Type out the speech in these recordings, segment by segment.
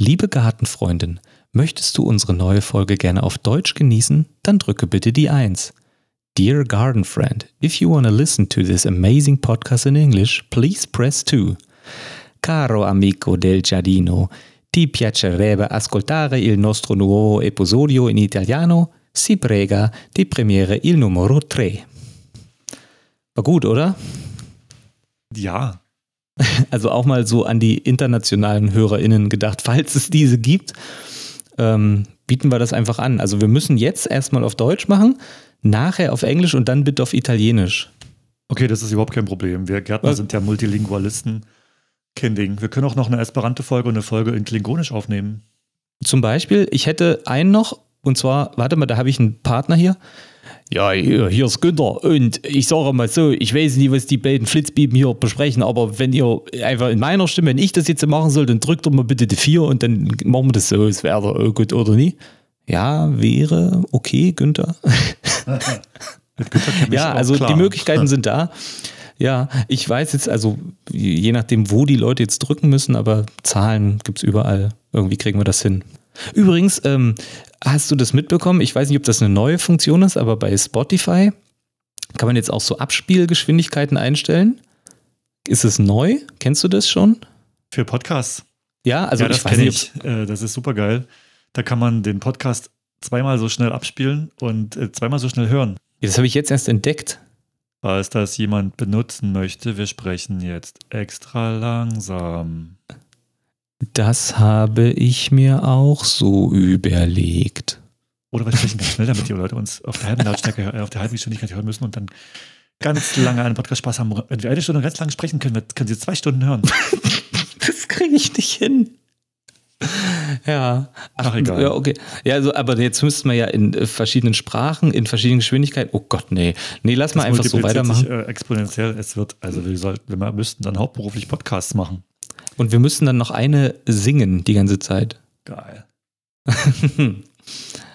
Liebe Gartenfreundin, möchtest du unsere neue Folge gerne auf Deutsch genießen? Dann drücke bitte die 1. Dear garden friend, if you want to listen to this amazing podcast in English, please press 2. Caro amico del giardino, ti piacerebbe ascoltare il nostro nuovo episodio in italiano? Si prega di premiere il numero 3. War gut, oder? Ja. Also auch mal so an die internationalen HörerInnen gedacht, falls es diese gibt, ähm, bieten wir das einfach an. Also wir müssen jetzt erstmal auf Deutsch machen, nachher auf Englisch und dann bitte auf Italienisch. Okay, das ist überhaupt kein Problem. Wir Gärtner Was? sind ja Multilingualisten. Kein Ding. Wir können auch noch eine Esperanto-Folge und eine Folge in Klingonisch aufnehmen. Zum Beispiel, ich hätte einen noch, und zwar, warte mal, da habe ich einen Partner hier. Ja, hier, hier ist Günther. Und ich sage mal so, ich weiß nicht, was die beiden Flitzbieben hier besprechen, aber wenn ihr einfach in meiner Stimme, wenn ich das jetzt machen soll, dann drückt doch mal bitte die 4 und dann machen wir das so, es wäre oh gut oder nie. Ja, wäre okay, Günther. Mit Günther Ja, also klar. die Möglichkeiten sind da. Ja, ich weiß jetzt, also je nachdem, wo die Leute jetzt drücken müssen, aber Zahlen gibt es überall. Irgendwie kriegen wir das hin. Übrigens, ähm, hast du das mitbekommen? Ich weiß nicht, ob das eine neue Funktion ist, aber bei Spotify kann man jetzt auch so Abspielgeschwindigkeiten einstellen. Ist es neu? Kennst du das schon? Für Podcasts. Ja, also ja, das kenne ich. Äh, das ist super geil. Da kann man den Podcast zweimal so schnell abspielen und äh, zweimal so schnell hören. Das habe ich jetzt erst entdeckt. Falls das jemand benutzen möchte, wir sprechen jetzt extra langsam. Das habe ich mir auch so überlegt. Oder wir sprechen ganz schnell, damit die Leute uns auf der halben Lautstärke, äh, auf der halben Geschwindigkeit hören müssen und dann ganz lange einen Podcast Spaß haben. Wenn wir eine Stunde ganz lang sprechen können, wir- können sie zwei Stunden hören. Das kriege ich nicht hin. Ja. Ach, egal. Ja, okay. Ja, also, aber jetzt müssten wir ja in äh, verschiedenen Sprachen, in verschiedenen Geschwindigkeiten. Oh Gott, nee. Nee, lass mal Das einfach so weitermachen. Sich, äh, exponentiell. Es wird, also wir sollten, wir müssten dann hauptberuflich Podcasts machen. Und wir müssen dann noch eine singen die ganze Zeit. Geil.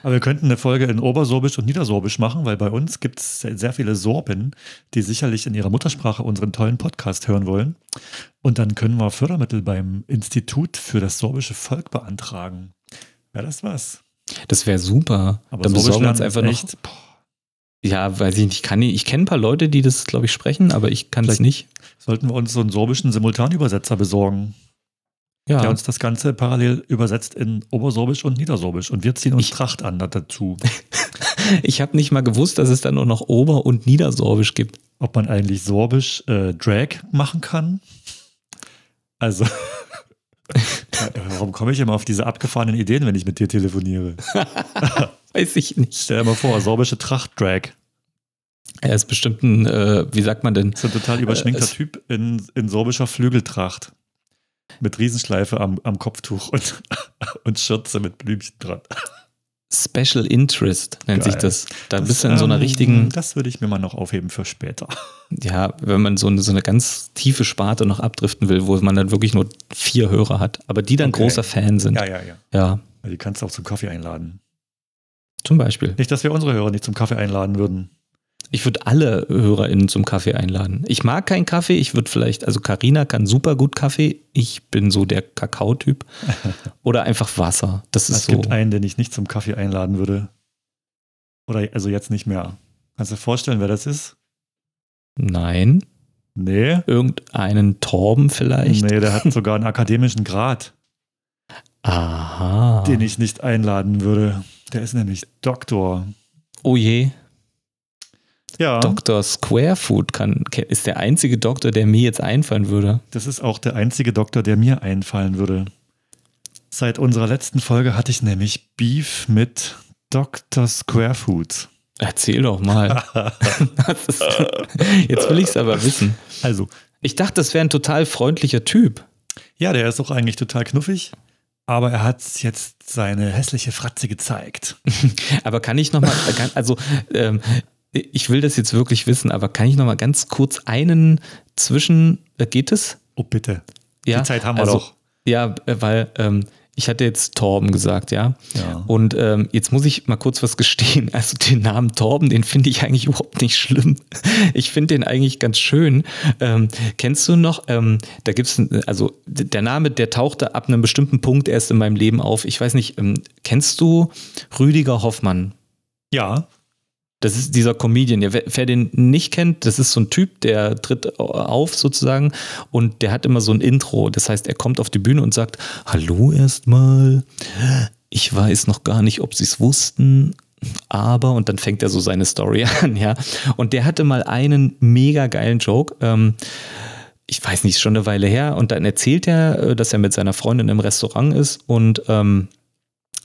Aber wir könnten eine Folge in Obersorbisch und Niedersorbisch machen, weil bei uns gibt es sehr viele Sorben, die sicherlich in ihrer Muttersprache unseren tollen Podcast hören wollen. Und dann können wir Fördermittel beim Institut für das sorbische Volk beantragen. Wäre das was? Das wäre super. Aber dann Sorbisch besorgen wir uns einfach ist noch. echt, boah, Ja, weiß ich nicht. Ich, kann ich kenne ein paar Leute, die das, glaube ich, sprechen, aber ich kann es nicht. sollten wir uns so einen sorbischen Simultanübersetzer besorgen, der Ja. uns das Ganze parallel übersetzt in Obersorbisch und Niedersorbisch. Und wir ziehen uns Ich- Tracht an dazu. Ich habe nicht mal gewusst, dass es dann auch noch Ober- und Niedersorbisch gibt. ob man eigentlich sorbisch äh, Drag machen kann. Also, warum komme ich immer auf diese abgefahrenen Ideen, wenn ich mit dir telefoniere? Weiß ich nicht. Stell dir mal vor, sorbische Tracht-Drag. Er ist bestimmt ein, äh, wie sagt man denn? So ein total überschminkter es- Typ in, in sorbischer Flügeltracht. Mit Riesenschleife am, am Kopftuch und, und Schürze mit Blümchen dran. Special Interest nennt Geil. sich das. Da Das, bist du in so einer ähm, richtigen, Das würde ich mir mal noch aufheben für später. ja, wenn man so eine, so eine ganz tiefe Sparte noch abdriften will, wo man dann wirklich nur vier Hörer hat, aber die dann Okay. großer Fan sind. Ja, ja, ja. ja, Die kannst du auch zum Kaffee einladen. Zum Beispiel. Nicht, dass wir unsere Hörer nicht zum Kaffee einladen würden. Ich würde alle HörerInnen zum Kaffee einladen. Ich mag keinen Kaffee. Ich würde vielleicht, also Karina kann super gut Kaffee. Ich bin so der Kakao-Typ. Oder einfach Wasser. Das ist Es so. gibt einen, den ich nicht zum Kaffee einladen würde. Oder also jetzt nicht mehr. Kannst du dir vorstellen, wer das ist? Nein. Nee. Irgendeinen Torben vielleicht. Nee, der hat sogar einen akademischen Grad, Aha. den ich nicht einladen würde. Der ist nämlich Doktor. oh je. Ja, Dr. Squarefoot kann, ist der einzige Doktor, der mir jetzt einfallen würde. das ist auch der einzige Doktor, der mir einfallen würde. Seit unserer letzten Folge hatte ich nämlich Beef mit Dr. Squarefoot. Erzähl doch mal. Ist, jetzt will ich es aber wissen. Also, Ich dachte, das wäre ein total freundlicher Typ. ja, der ist auch eigentlich total knuffig, aber er hat jetzt seine hässliche Fratze gezeigt. Aber kann ich noch mal, also ähm, ich will das jetzt wirklich wissen, aber kann ich noch mal ganz kurz einen zwischen, äh, geht es? Oh, bitte. Ja, Die Zeit haben wir also, doch. Ja, äh, weil ähm, Ich hatte jetzt Torben gesagt, ja. Ja. Und ähm, jetzt muss ich mal kurz was gestehen. Also den Namen Torben, den finde ich eigentlich überhaupt nicht schlimm. Ich finde den eigentlich ganz schön. Ähm, kennst du noch, ähm, da gibt es, also der Name, der tauchte ab einem bestimmten Punkt erst in meinem Leben auf. Ich weiß nicht, ähm, kennst du Rüdiger Hoffmann? Ja, Das ist dieser Comedian. Wer den nicht kennt, das ist so ein Typ, der tritt auf sozusagen und der hat immer so ein Intro. Das heißt, er kommt auf die Bühne und sagt: Hallo erstmal. Ich weiß noch gar nicht, ob Sie es wussten, aber und dann fängt er so seine Story an, ja. Und der hatte mal einen mega geilen Joke. Ähm, ich weiß nicht, schon eine Weile her. Und dann erzählt er, äh, dass er mit seiner Freundin im Restaurant ist und ähm,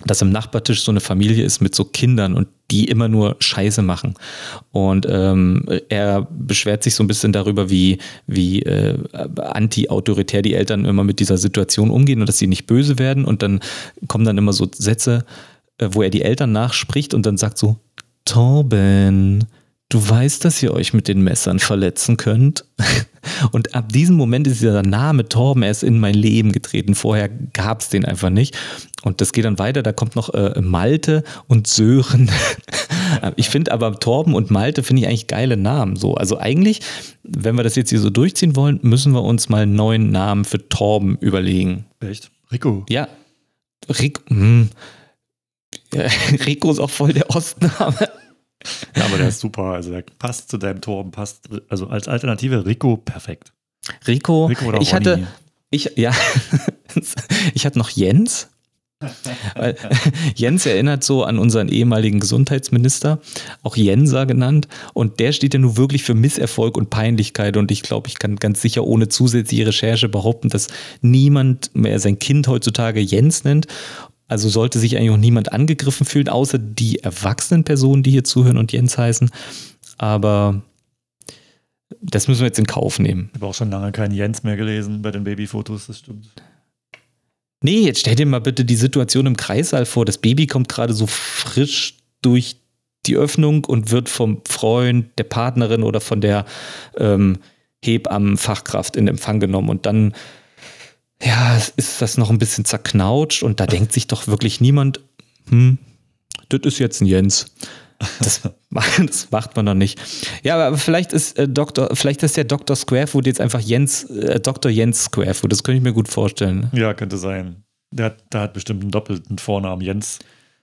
dass im Nachbartisch so eine Familie ist mit so Kindern und die immer nur Scheiße machen. Und ähm, er beschwert sich so ein bisschen darüber, wie, wie äh, anti-autoritär die Eltern immer mit dieser Situation umgehen und dass sie nicht böse werden. Und dann kommen dann immer so Sätze, äh, wo er die Eltern nachspricht und dann sagt so, Torben, du weißt, dass ihr euch mit den Messern verletzen könnt. Und ab diesem Moment ist dieser Name Torben erst in mein Leben getreten. Vorher gab es den einfach nicht. Und das geht dann weiter. Da kommt noch äh, Malte und Sören. ich finde aber Torben und Malte finde ich eigentlich geile Namen. So, also eigentlich, wenn wir das jetzt hier so durchziehen wollen, müssen wir uns mal einen neuen Namen für Torben überlegen. echt. Rico. Ja, Rico. Hm. Ja, Rico ist auch voll der Ostname. Ja, aber der ist super. Also der passt zu deinem Torben, passt. Also als Alternative Rico perfekt. Rico, Rico oder ich Ronny. hatte, ich, ja, ich hatte noch Jens. Weil Jens erinnert so an unseren ehemaligen Gesundheitsminister, auch Jenser genannt. Und der steht ja nun wirklich für Misserfolg und Peinlichkeit. Und ich glaube, ich kann ganz sicher ohne zusätzliche Recherche behaupten, dass niemand mehr sein Kind heutzutage Jens nennt. Also sollte sich eigentlich auch niemand angegriffen fühlen, außer die erwachsenen Personen, die hier zuhören und Jens heißen. Aber das müssen wir jetzt in Kauf nehmen. Ich habe auch schon lange keinen Jens mehr gelesen bei den Babyfotos, das stimmt. Nee, jetzt stell dir mal bitte die Situation im Kreissaal vor. Das Baby kommt gerade so frisch durch die Öffnung und wird vom Freund, der Partnerin oder von der ähm, Hebammenfachkraft in Empfang genommen. Und dann, ja, ist das noch ein bisschen zerknautscht und da denkt sich doch wirklich niemand, hm, das ist jetzt ein Jens. Das, das macht man doch nicht. Ja, aber vielleicht ist äh, Dr., vielleicht ist der Dr. Squarefoot jetzt einfach Jens, äh, Dr. Jens Squarefoot. Das könnte ich mir gut vorstellen. Ja, könnte sein. Der hat, der hat bestimmt einen doppelten Vornamen. Jens,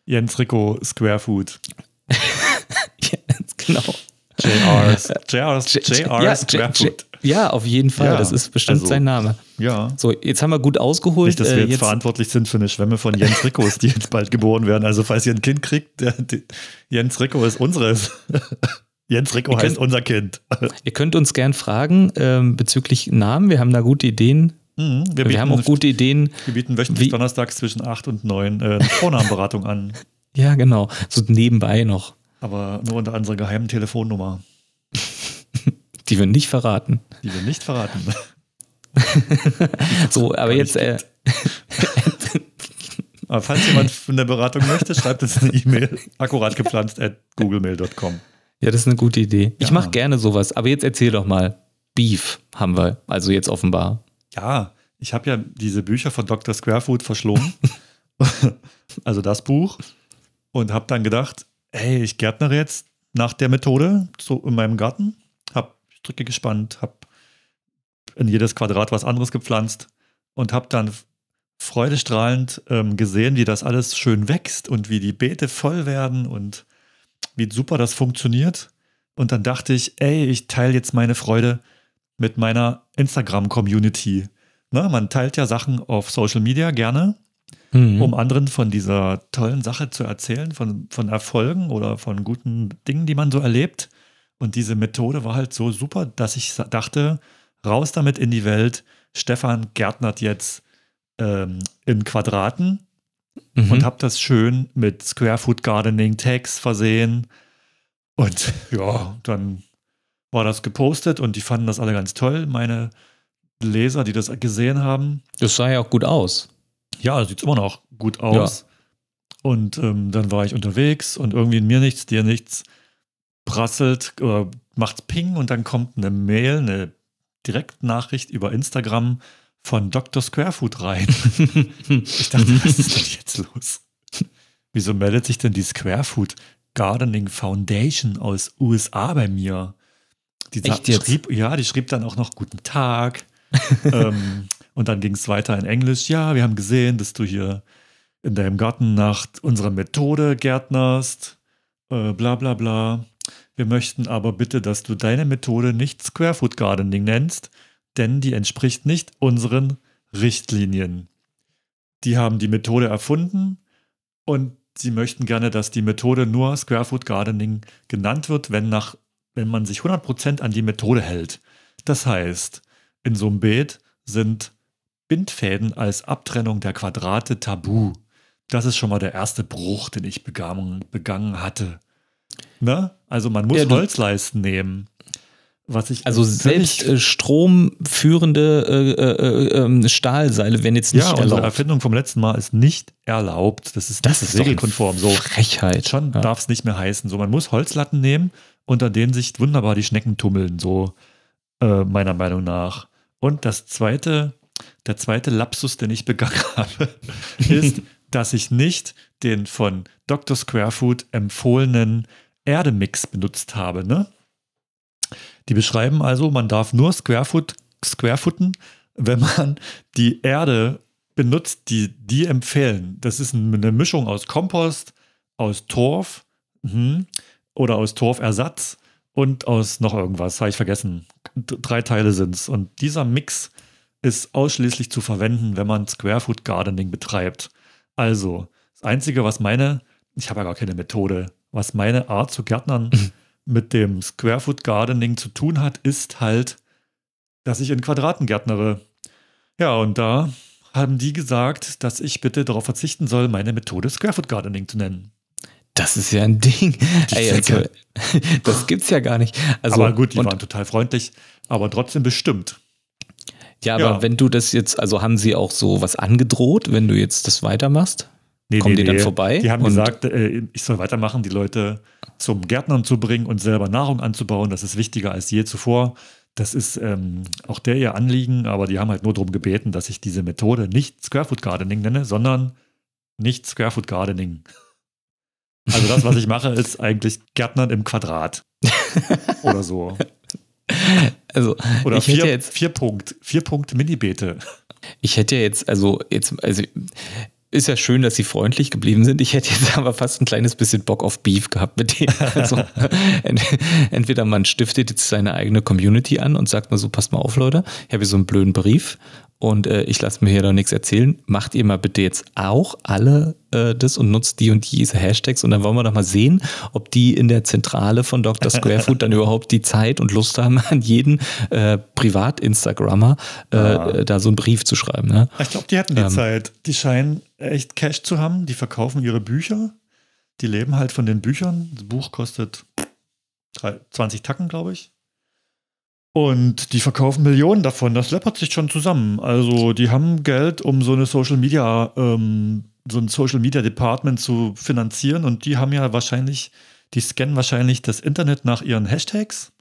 Jens Rico Squarefoot. Jens, genau. JR's. JR's, JR's Squarefoot. Ja, auf jeden Fall. Ja, das ist bestimmt also- sein Name. Ja. So, jetzt haben wir gut ausgeholt. Nicht, dass wir Äh, jetzt, jetzt, verantwortlich sind für eine Schwemme von Jens Ricos, die jetzt bald geboren werden. Also falls ihr ein Kind kriegt, der, die, Jens Rico ist unseres. Jens Rico Ihr heißt könnt- unser Kind. ihr könnt uns gern fragen ähm, bezüglich Namen. Wir haben da gute Ideen. Mhm, wir, Wir, haben auch gute Ideen. wir bieten wöchentlich wie- donnerstags zwischen 8 und 9 äh, Vornamenberatung an. Ja, genau. So nebenbei noch, Aber nur unter unserer geheimen Telefonnummer, die wir nicht verraten. die wir nicht verraten. So, aber jetzt, äh, Aber falls jemand eine Beratung möchte, schreibt uns eine E-Mail akkuratgepflanzt at googlemail.com. ja, das ist eine gute Idee. Ich Ja. mache gerne sowas, aber jetzt erzähl doch mal. Beef haben wir, also jetzt offenbar. Ja, ich habe ja diese Bücher von Dr. Squarefoot verschlungen. also das Buch. Und habe dann gedacht, ey, ich gärtnere jetzt nach der Methode so in meinem Garten. Hab Stricke gespannt, hab in jedes Quadrat was anderes gepflanzt und habe dann freudestrahlend ähm, gesehen, wie das alles schön wächst und wie die Beete voll werden und wie super das funktioniert. Und dann dachte ich, ey, ich teile jetzt meine Freude mit meiner Instagram-Community. Ne, man teilt ja Sachen auf Social Media gerne, Mhm. um anderen von dieser tollen Sache zu erzählen, von, von Erfolgen oder von guten Dingen, die man so erlebt. Und diese Methode war halt so super, dass ich dachte, raus damit in die Welt. Stefan gärtnert jetzt ähm, in Quadraten Mhm. und habe das schön mit Square Food Gardening Tags versehen. Und ja, dann war das gepostet und die fanden das alle ganz toll. Meine Leser, die das gesehen haben, Das sah ja auch gut aus. ja, sieht immer noch gut aus. Und ähm, dann war ich unterwegs und irgendwie in mir nichts, dir nichts, prasselt oder macht Ping und dann kommt eine Mail, eine Direktnachricht über Instagram von Dr. Squarefoot rein. ich dachte, was ist denn jetzt los? Wieso meldet sich denn die Squarefoot Gardening Foundation aus USA bei mir? Die Echt jetzt? schrieb, ja, die schrieb dann auch noch Guten Tag. ähm, und dann ging es weiter in Englisch. Ja, wir haben gesehen, dass du hier in deinem Garten nach unserer Methode gärtnerst. Äh, bla bla bla. Wir möchten aber bitte, dass du deine Methode nicht Squarefoot Gardening nennst, denn die entspricht nicht unseren Richtlinien. Die haben die Methode erfunden und sie möchten gerne, dass die Methode nur Squarefoot Gardening genannt wird, wenn, nach, wenn man sich 100% an die Methode hält. Das heißt, in so einem Beet sind Bindfäden als Abtrennung der Quadrate tabu. Das ist schon mal der erste Bruch, den ich begangen, begangen hatte. Ne? Also man muss Ja, Holzleisten nehmen. Was ich Also völlig- selbst äh, stromführende äh, äh, äh, ähm, Stahlseile werden jetzt nicht ja, unsere erlaubt. Erfindung vom letzten Mal ist nicht erlaubt. Das ist Das ist regelkonform. So Frechheit. schon ja. darf es nicht mehr heißen. So man muss Holzlatten nehmen, unter denen sich wunderbar die Schnecken tummeln. So äh, meiner Meinung nach. Und das zweite, der zweite Lapsus, den ich begangen habe, ist, dass ich nicht den von Dr. Squarefoot empfohlenen Erdemix benutzt habe. Ne? Die beschreiben also, man darf nur Squarefoot, Squarefooten, wenn man die Erde benutzt, die die empfehlen. Das ist eine Mischung aus Kompost, aus Torf mhm, oder aus Torfersatz und aus noch irgendwas, habe ich vergessen. Drei Teile sind es. Und dieser Mix ist ausschließlich zu verwenden, wenn man Squarefoot Gardening betreibt. Also, das Einzige, was meine, ich habe ja gar keine Methode, was meine Art zu Gärtnern mit dem Squarefoot Gardening zu tun hat, ist halt, dass ich in Quadraten gärtnere. Ja, und da haben die gesagt, dass ich bitte darauf verzichten soll, meine Methode Squarefoot Gardening zu nennen. Das ist ja ein Ding. Ey, also, das gibt's ja gar nicht. Also, aber gut, die waren total freundlich, aber trotzdem bestimmt. ja, aber ja. wenn du das jetzt, also haben sie auch so was angedroht, wenn du jetzt das weitermachst? Nee, Kommen die dann vorbei? Die haben gesagt, äh, ich soll weitermachen, die Leute zum Gärtnern zu bringen und selber Nahrung anzubauen. Das ist wichtiger als je zuvor. Das ist ähm, auch der ihr Anliegen, aber die haben halt nur darum gebeten, dass ich diese Methode nicht Squarefoot Gardening nenne, sondern nicht Squarefoot Gardening. Also das, was ich mache, ist eigentlich Gärtnern im Quadrat. Oder so. Also, Oder ich hätte vier, jetzt, vier Punkt, vier Punkt Mini-Beete. ich hätte jetzt, also jetzt, also ist ja schön, dass sie freundlich geblieben sind. Ich hätte jetzt aber fast ein kleines bisschen Bock auf Beef gehabt mit denen. Also, ent, entweder man stiftet jetzt seine eigene Community an und sagt mal so, passt mal auf, Leute, ich habe hier so einen blöden Brief und äh, ich lasse mir hier doch nichts erzählen. Macht ihr mal bitte jetzt auch alle äh, das und nutzt die und diese Hashtags und dann wollen wir doch mal sehen, ob die in der Zentrale von Dr. Squarefoot dann überhaupt die Zeit und Lust haben, an jeden äh, Privat-Instagrammer äh, Ah. da so einen Brief zu schreiben. Ne? Ich glaube, die hatten die Ähm. Zeit. Die scheinen echt Cash zu haben. Die verkaufen ihre Bücher. Die leben halt von den Büchern. Das Buch kostet drei- 20 Tacken, glaube ich. Und die verkaufen Millionen davon. Das läppert sich schon zusammen. Also die haben Geld, um so eine Social Media, ähm, so ein Social Media Department zu finanzieren. Und die haben ja wahrscheinlich, die scannen wahrscheinlich das Internet nach ihren Hashtags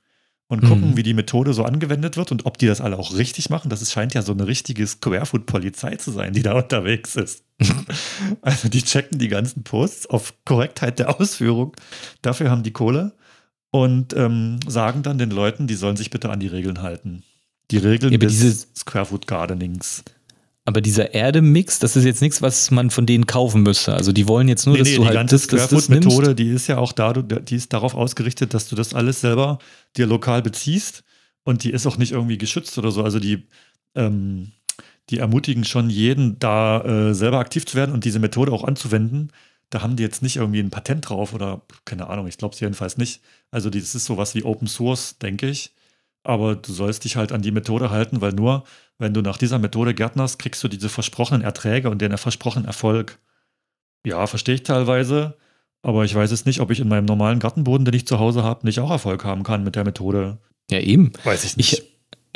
und gucken, Mhm. wie die Methode so angewendet wird und ob die das alle auch richtig machen. Das scheint ja so eine richtige Squarefoot-Polizei zu sein, die da unterwegs ist. also die checken die ganzen Posts auf Korrektheit der Ausführung. Dafür haben die Kohle und ähm, sagen dann den Leuten, die sollen sich bitte an die Regeln halten. Die Regeln Ja, des diese- Squarefoot Gardenings. Aber dieser Erdemix, das ist jetzt nichts, was man von denen kaufen müsste. Also die wollen jetzt nur, Nee, dass nee, du die halt ganze das, das, das. Squarefoot-Methode, die ist ja auch da, die ist darauf ausgerichtet, dass du das alles selber dir lokal beziehst und die ist auch nicht irgendwie geschützt oder so. Also die, ähm, die ermutigen schon jeden, da äh, selber aktiv zu werden und diese Methode auch anzuwenden. Da haben die jetzt nicht irgendwie ein Patent drauf oder keine Ahnung, ich glaube es jedenfalls nicht. Also das ist sowas wie Open Source, denke ich. Aber du sollst dich halt an die Methode halten, weil nur, wenn du nach dieser Methode gärtnerst, kriegst du diese versprochenen Erträge und den versprochenen Erfolg. Ja, verstehe ich teilweise. Aber ich weiß es nicht, ob ich in meinem normalen Gartenboden, den ich zu Hause habe, nicht auch Erfolg haben kann mit der Methode. Ja, eben. Weiß ich Ich,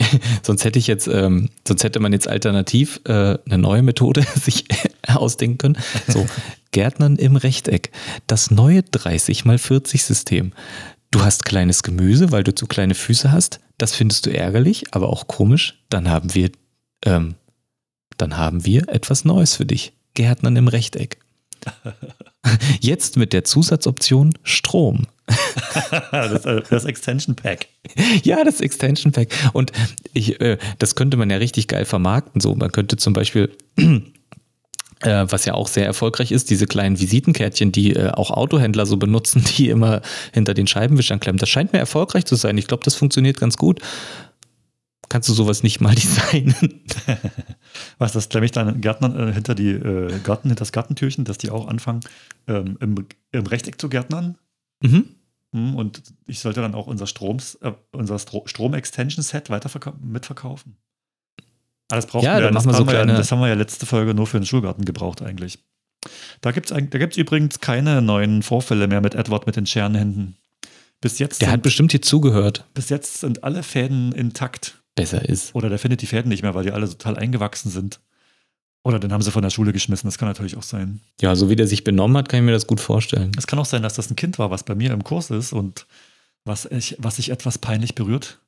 sonst hätte ich jetzt, ähm, sonst hätte man jetzt alternativ äh, eine neue Methode sich ausdenken können. So, Gärtnern im Rechteck. Das neue 30 mal 40 System. Du hast kleines Gemüse, weil du zu kleine Füße hast. Das findest du ärgerlich, aber auch komisch. Dann haben wir ähm, dann haben wir etwas Neues für dich. Gärtnern im Rechteck. Jetzt mit der Zusatzoption Strom. das, äh, das, Extension Pack. Ja, das Extension Pack. Und ich, äh, das könnte man ja richtig geil vermarkten. So, man könnte zum Beispiel äh, was ja auch sehr erfolgreich ist, diese kleinen Visitenkärtchen, die äh, auch Autohändler so benutzen, die immer hinter den Scheibenwischern klemmen. Das scheint mir erfolgreich zu sein. Ich glaube, das funktioniert ganz gut. Kannst du sowas nicht mal designen? Was, das klemme ich dann Gärtnern äh, hinter die äh, Garten, hinter das Gartentürchen, dass die auch anfangen, ähm, im, im, Rechteck zu gärtnern? Mhm. Hm, und ich sollte dann auch unser, Stroms, äh, unser Strom-Extension-Set weiter mitverkaufen. Ah, das brauchen ja, wir. Das, so ja, das haben wir ja letzte Folge nur für den Schulgarten gebraucht eigentlich. Da gibt es da gibt's übrigens keine neuen Vorfälle mehr mit Edward mit den Scherenhänden. Bis jetzt. Der sind, hat bestimmt hier zugehört. Bis jetzt sind alle Fäden intakt. Besser ist. Oder der findet die Fäden nicht mehr, weil die alle total eingewachsen sind. Oder den haben sie von der Schule geschmissen. Das kann natürlich auch sein. Ja, so wie der sich benommen hat, kann ich mir das gut vorstellen. Es kann auch sein, dass das ein Kind war, was bei mir im Kurs ist und was, ich, was sich etwas peinlich berührt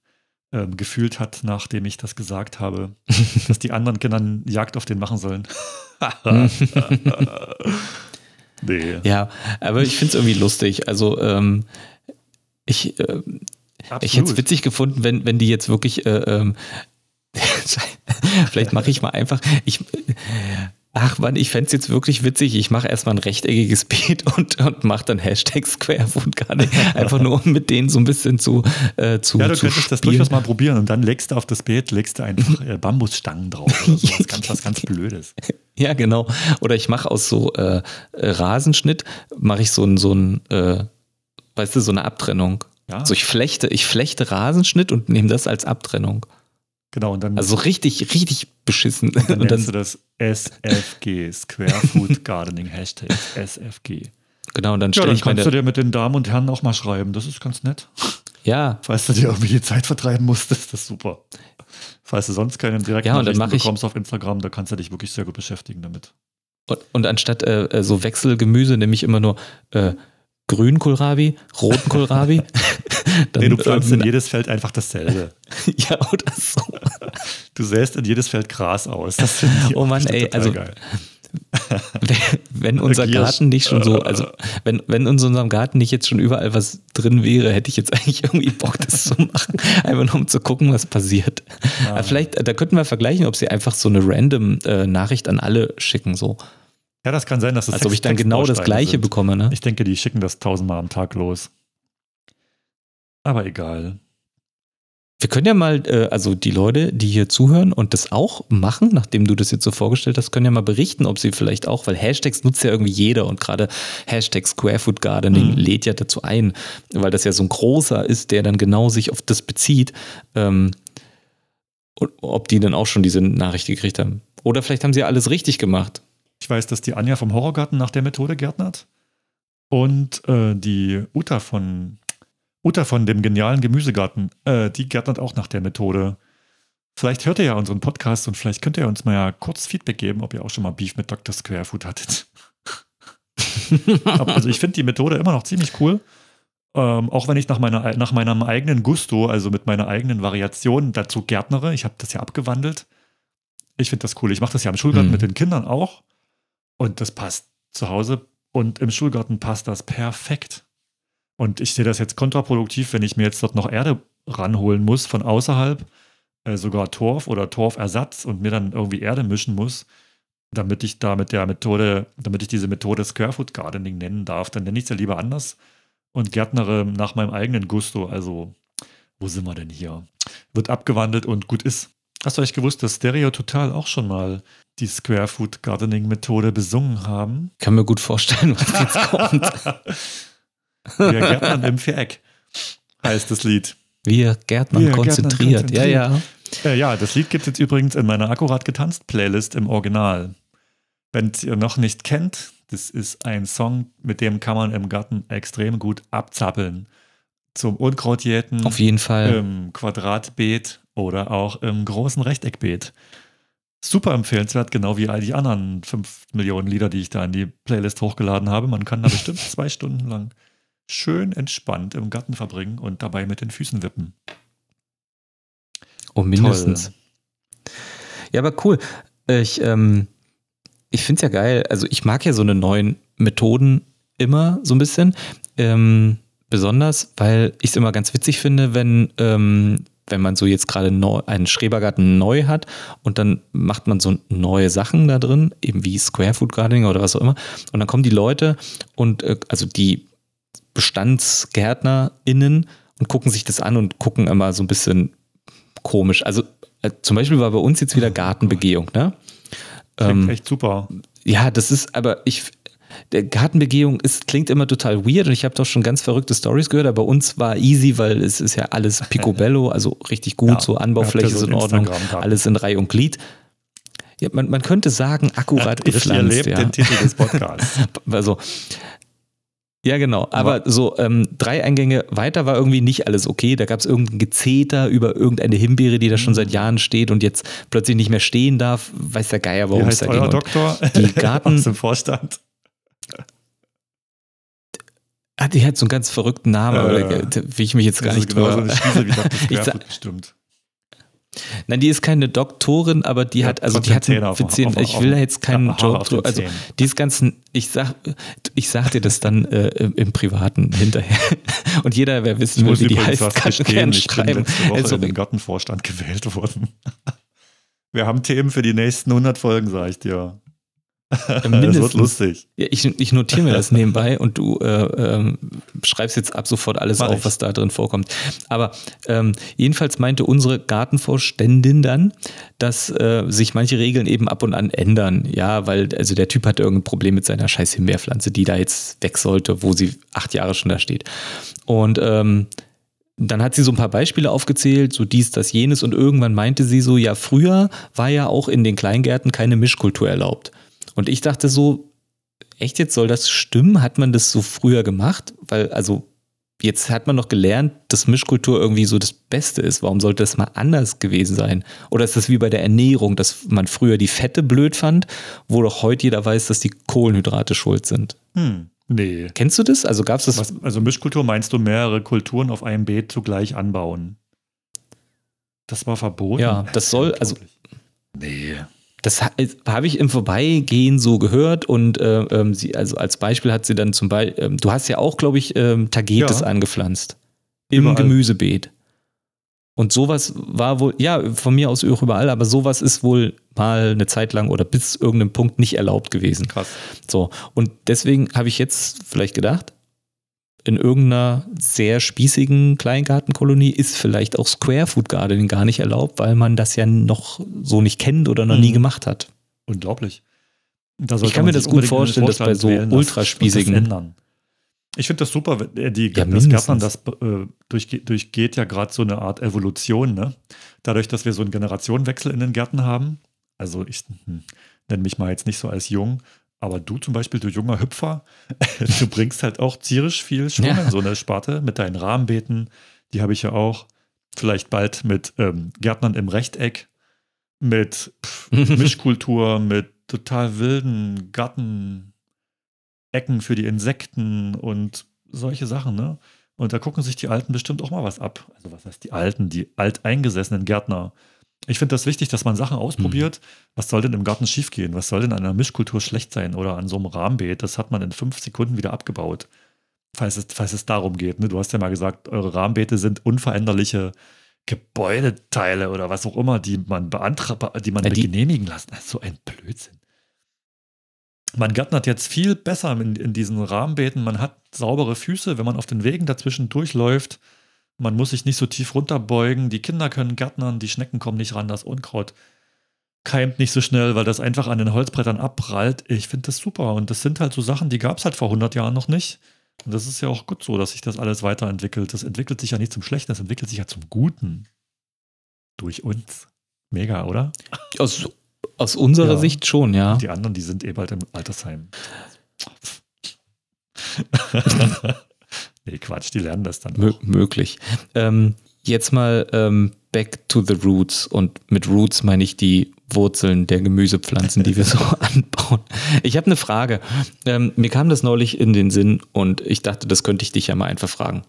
ähm, gefühlt hat, nachdem ich das gesagt habe, dass die anderen Kinder Jagd auf den machen sollen. nee. Ja, aber ich finde es irgendwie lustig. Also ähm, ich, äh, ich hätte es witzig gefunden, wenn, wenn die jetzt wirklich äh, ähm, Vielleicht mache ich mal einfach, ich, Ach man, ich fände es jetzt wirklich witzig. Ich mache erstmal ein rechteckiges Beet und, und mache dann Hashtag Squarefood gar nicht. Einfach nur, um mit denen so ein bisschen zu, äh, zu Ja, du zu könntest spielen. das durchaus mal probieren und dann legst du auf das Beet, legst du einfach äh, Bambusstangen drauf oder so. Was ganz, was ganz Blödes. Ja, genau. Oder ich mache aus so äh, Rasenschnitt, mache ich so ein, so ein äh, weißt du, so eine Abtrennung. Ja. So ich flechte, ich flechte Rasenschnitt und nehme das als Abtrennung. Genau, und dann. Also richtig, richtig beschissen. Und dann, und dann du das SFG, Square Food Gardening Hashtag SFG. Genau, und dann stelle ja, ich kannst du dir mit den Damen und Herren auch mal schreiben. Das ist ganz nett. Ja. Falls du dir irgendwie die Zeit vertreiben das ist super. Falls du sonst keinen direkten ja, und dann mach bekommst auf Instagram, da kannst du dich wirklich sehr gut beschäftigen damit. Und, und anstatt äh, äh so Wechselgemüse nehme ich immer nur äh, grünen Kohlrabi, roten Kohlrabi. Dann, nee, du pflanzt ähm, in jedes Feld einfach dasselbe. ja, oder so. Du säst in jedes Feld Gras aus. Das ich oh Mann, ey, also geil. wenn unser Garten nicht schon so, also wenn, wenn in unserem Garten nicht jetzt schon überall was drin wäre, hätte ich jetzt eigentlich irgendwie Bock, das zu machen. Einfach nur um zu gucken, was passiert. Ah. Vielleicht, da könnten wir vergleichen, ob sie einfach so eine random äh, Nachricht an alle schicken, so. Ja, das kann sein, dass das Als ob ich dann genau das Gleiche sind. bekomme, ne? Ich denke, die schicken das tausendmal am Tag los. Aber egal. Wir können ja mal, äh, also die Leute, die hier zuhören und das auch machen, nachdem du das jetzt so vorgestellt hast, können ja mal berichten, ob sie vielleicht auch, weil Hashtags nutzt ja irgendwie jeder und gerade Hashtag Squarefoot Gardening mhm. lädt ja dazu ein, weil das ja so ein großer ist, der dann genau sich auf das bezieht. Ähm, ob die dann auch schon diese Nachricht gekriegt haben. Oder vielleicht haben sie alles richtig gemacht. Ich weiß, dass die Anja vom Horrorgarten nach der Methode gärtnert und äh, die Uta von Uta von dem genialen Gemüsegarten, äh, die gärtnert auch nach der Methode. Vielleicht hört ihr ja unseren Podcast und vielleicht könnt ihr uns mal ja kurz Feedback geben, ob ihr auch schon mal Beef mit Dr. Squarefood hattet. also ich finde die Methode immer noch ziemlich cool. Ähm, auch wenn ich nach, meiner, nach meinem eigenen Gusto, also mit meiner eigenen Variation dazu gärtnere. Ich habe das ja abgewandelt. Ich finde das cool. Ich mache das ja im Schulgarten mhm. mit den Kindern auch. Und das passt zu Hause. Und im Schulgarten passt das perfekt. Und ich sehe das jetzt kontraproduktiv, wenn ich mir jetzt dort noch Erde ranholen muss von außerhalb, äh, sogar Torf oder Torfersatz und mir dann irgendwie Erde mischen muss, damit ich da mit der Methode, damit ich diese Methode Squarefoot Gardening nennen darf, dann nenne ich es ja lieber anders und gärtnere nach meinem eigenen Gusto. Also, wo sind wir denn hier? Wird abgewandelt und gut ist. Hast du euch gewusst, dass Stereo Total auch schon mal die Squarefoot Gardening Methode besungen haben? Kann mir gut vorstellen, was jetzt kommt. Wir Gärtnern im Viereck heißt das Lied. Wir Gärtnern, Wir konzentriert. konzentriert. Ja, ja. Äh, ja, das Lied gibt es jetzt übrigens in meiner Akkurat getanzt Playlist im Original. Wenn ihr noch nicht kennt, das ist ein Song, mit dem kann man im Garten extrem gut abzappeln. Zum Unkrautjäten. Auf jeden Fall. Im Quadratbeet oder auch im großen Rechteckbeet. Super empfehlenswert, genau wie all die anderen 5 Millionen Lieder, die ich da in die Playlist hochgeladen habe. Man kann da bestimmt zwei Stunden lang schön entspannt im Garten verbringen und dabei mit den Füßen wippen. Oh, mindestens. Toll. Ja, aber cool. Ich, ähm, ich finde es ja geil. Also ich mag ja so eine neuen Methoden immer so ein bisschen. Ähm, besonders, weil ich es immer ganz witzig finde, wenn, ähm, wenn man so jetzt gerade einen Schrebergarten neu hat und dann macht man so neue Sachen da drin, eben wie Square Food Gardening oder was auch immer. Und dann kommen die Leute und äh, also die BestandsgärtnerInnen und gucken sich das an und gucken immer so ein bisschen komisch. Also äh, zum Beispiel war bei uns jetzt wieder oh Gartenbegehung, ne? Klingt ähm, echt super. Ja, das ist, aber ich, der Gartenbegehung ist, klingt immer total weird und ich habe doch schon ganz verrückte Stories gehört, aber bei uns war easy, weil es ist ja alles picobello, also richtig gut, ja, so Anbaufläche ist in Ordnung, alles in Reihe und Glied. Ja, man, man könnte sagen, akkurat ja, gepflanzt. Ich erlebt ja. den Titel des Podcasts. also, ja, genau. Aber so ähm, drei Eingänge weiter war irgendwie nicht alles okay. Da gab es irgendein Gezeter über irgendeine Himbeere, die da schon seit Jahren steht und jetzt plötzlich nicht mehr stehen darf. Weiß der Geier, warum es da ging. Doktor die Garten aus dem Vorstand. Die hat so einen ganz verrückten Namen, äh, wie ich mich jetzt gar nicht genau so Dr. Squarefoot bestimmt. Nein, die ist keine Doktorin, aber die ja, hat, also die hat einen Offizier, ich will da jetzt keinen Joke, also die ist ganz, ich sag, ich sag dir das dann äh, im Privaten hinterher. Und jeder, wer wissen will, wie die heißt, kann gerne schreiben. Ich bin also, in den Gartenvorstand gewählt worden. Wir haben Themen für die nächsten 100 Folgen, sag ich dir. Mindestens. Das wird lustig. Ich, ich notiere mir das nebenbei und du äh, ähm, schreibst jetzt ab sofort alles Mach auf, ich. was da drin vorkommt. Aber ähm, jedenfalls meinte unsere Gartenvorständin dann, dass äh, sich manche Regeln eben ab und an ändern. Ja, weil also der Typ hatte irgendein Problem mit seiner scheiß Himbeerpflanze, die da jetzt weg sollte, wo sie acht Jahre schon da steht. Und ähm, dann hat sie so ein paar Beispiele aufgezählt, so dies, das, jenes und irgendwann meinte sie so, ja, früher war ja auch in den Kleingärten keine Mischkultur erlaubt. Und ich dachte so, echt jetzt soll das stimmen? Hat man das so früher gemacht? Weil, also, jetzt hat man noch gelernt, dass Mischkultur irgendwie so das Beste ist. Warum sollte das mal anders gewesen sein? Oder ist das wie bei der Ernährung, dass man früher die Fette blöd fand, wo doch heute jeder weiß, dass die Kohlenhydrate schuld sind? Hm. Nee. Kennst du das? Also gab es das? Was, also Mischkultur meinst du mehrere Kulturen auf einem Beet zugleich anbauen? Das war verboten? Ja, das soll, also. Nee. Das habe ich im Vorbeigehen so gehört und äh, ähm, sie, also als Beispiel hat sie dann zum Beispiel, ähm, du hast ja auch, glaube ich, ähm, Tagetes ja. angepflanzt. Im überall. Gemüsebeet. Und sowas war wohl, ja, von mir aus auch überall, aber sowas ist wohl mal eine Zeit lang oder bis irgendeinem Punkt nicht erlaubt gewesen. Krass. So, und deswegen habe ich jetzt vielleicht gedacht, in irgendeiner sehr spießigen Kleingartenkolonie ist vielleicht auch Square Food Gardening gar nicht erlaubt, weil man das ja noch so nicht kennt oder noch mhm. nie gemacht hat. Unglaublich. ich kann mir das gut vorstellen, dass bei so ultraspießigen ändern. Ich finde das super, die, ja, das Gärtnern, das äh, durchge durchgeht ja gerade so eine Art Evolution, ne? Dadurch, dass wir so einen Generationenwechsel in den Gärten haben. Also ich hm, nenne mich mal jetzt nicht so als jung, aber du zum Beispiel, du junger Hüpfer, du bringst halt auch tierisch viel Schwung ja. in so eine Sparte mit deinen Rahmenbeeten. Die habe ich ja auch. Vielleicht bald mit ähm, Gärtnern im Rechteck, mit pff, Mischkultur, mit total wilden Gartenecken für die Insekten und solche Sachen, ne? Und da gucken sich die Alten bestimmt auch mal was ab. Also was heißt die Alten, die alteingesessenen Gärtner ich finde das wichtig, dass man Sachen ausprobiert. Mhm. Was soll denn im Garten schiefgehen? Was soll denn an einer Mischkultur schlecht sein oder an so einem Rahmenbeet? Das hat man in fünf Sekunden wieder abgebaut. Falls es, falls es darum geht. Ne? Du hast ja mal gesagt, eure Rahmenbeete sind unveränderliche Gebäudeteile oder was auch immer, die man beantragt, die man ja, die genehmigen lassen. Das ist so ein Blödsinn. Man gärtnert jetzt viel besser in, in diesen Rahmenbeeten. Man hat saubere Füße, wenn man auf den Wegen dazwischen durchläuft man muss sich nicht so tief runterbeugen. Die Kinder können gärtnern, die Schnecken kommen nicht ran, das Unkraut keimt nicht so schnell, weil das einfach an den Holzbrettern abprallt. Ich finde das super. Und das sind halt so Sachen, die gab es halt vor 100 Jahren noch nicht. Und das ist ja auch gut so, dass sich das alles weiterentwickelt. Das entwickelt sich ja nicht zum Schlechten, das entwickelt sich ja zum Guten. Durch uns. Mega, oder? Aus, aus unserer ja. Sicht schon, ja. Die anderen, die sind eh bald im Altersheim. Nee, Quatsch, die lernen das dann. Mö möglich. Ähm, jetzt mal ähm, back to the roots. Und mit Roots meine ich die Wurzeln der Gemüsepflanzen, die wir so anbauen. Ich habe eine Frage. Ähm, mir kam das neulich in den Sinn und ich dachte, das könnte ich dich ja mal einfach fragen.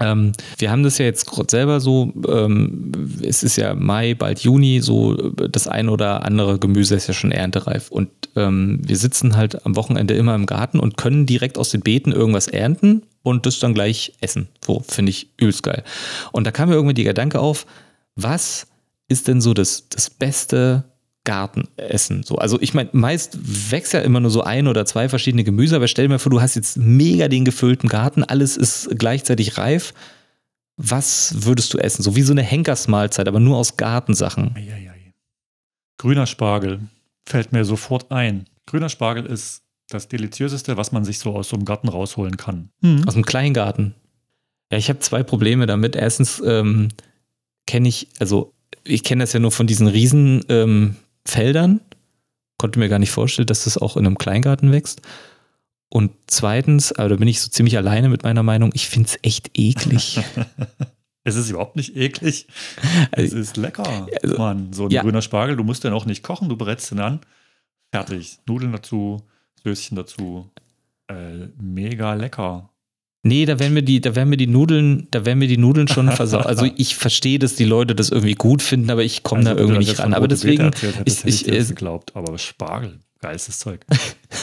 Ähm, wir haben das ja jetzt gerade selber so, ähm, es ist ja Mai, bald Juni, so das ein oder andere Gemüse ist ja schon erntereif. Und ähm, wir sitzen halt am Wochenende immer im Garten und können direkt aus den Beeten irgendwas ernten und das dann gleich essen. So, finde ich übelst geil. Und da kam mir irgendwie der Gedanke auf, was ist denn so das, das beste Gartenessen. So, also ich meine, meist wächst ja immer nur so ein oder zwei verschiedene Gemüse, aber stell dir mal vor, du hast jetzt mega den gefüllten Garten, alles ist gleichzeitig reif. Was würdest du essen? So wie so eine Henkersmahlzeit, aber nur aus Gartensachen. Eieiei. Grüner Spargel fällt mir sofort ein. Grüner Spargel ist das Deliziöseste, was man sich so aus so einem Garten rausholen kann. Mhm. Aus einem Kleingarten. Ja, ich habe zwei Probleme damit. Erstens ähm, kenne ich, also ich kenne das ja nur von diesen riesen ähm, Feldern. Konnte mir gar nicht vorstellen, dass das auch in einem Kleingarten wächst. Und zweitens, also da bin ich so ziemlich alleine mit meiner Meinung, ich finde es echt eklig. es ist überhaupt nicht eklig. Es also, ist lecker. Also, Mann, so ein ja. grüner Spargel, du musst den auch nicht kochen, du berätst den an. Fertig. Nudeln dazu, Söschen dazu. Äh, mega lecker. Nee, da werden mir die, da werden mir die Nudeln, da werden mir die Nudeln schon versaut. Also ich verstehe, dass die Leute das irgendwie gut finden, aber ich komme also, da irgendwie nicht ran. Aber deswegen, erzählt, ich, ich, ich geglaubt, aber Spargel, geilstes Zeug.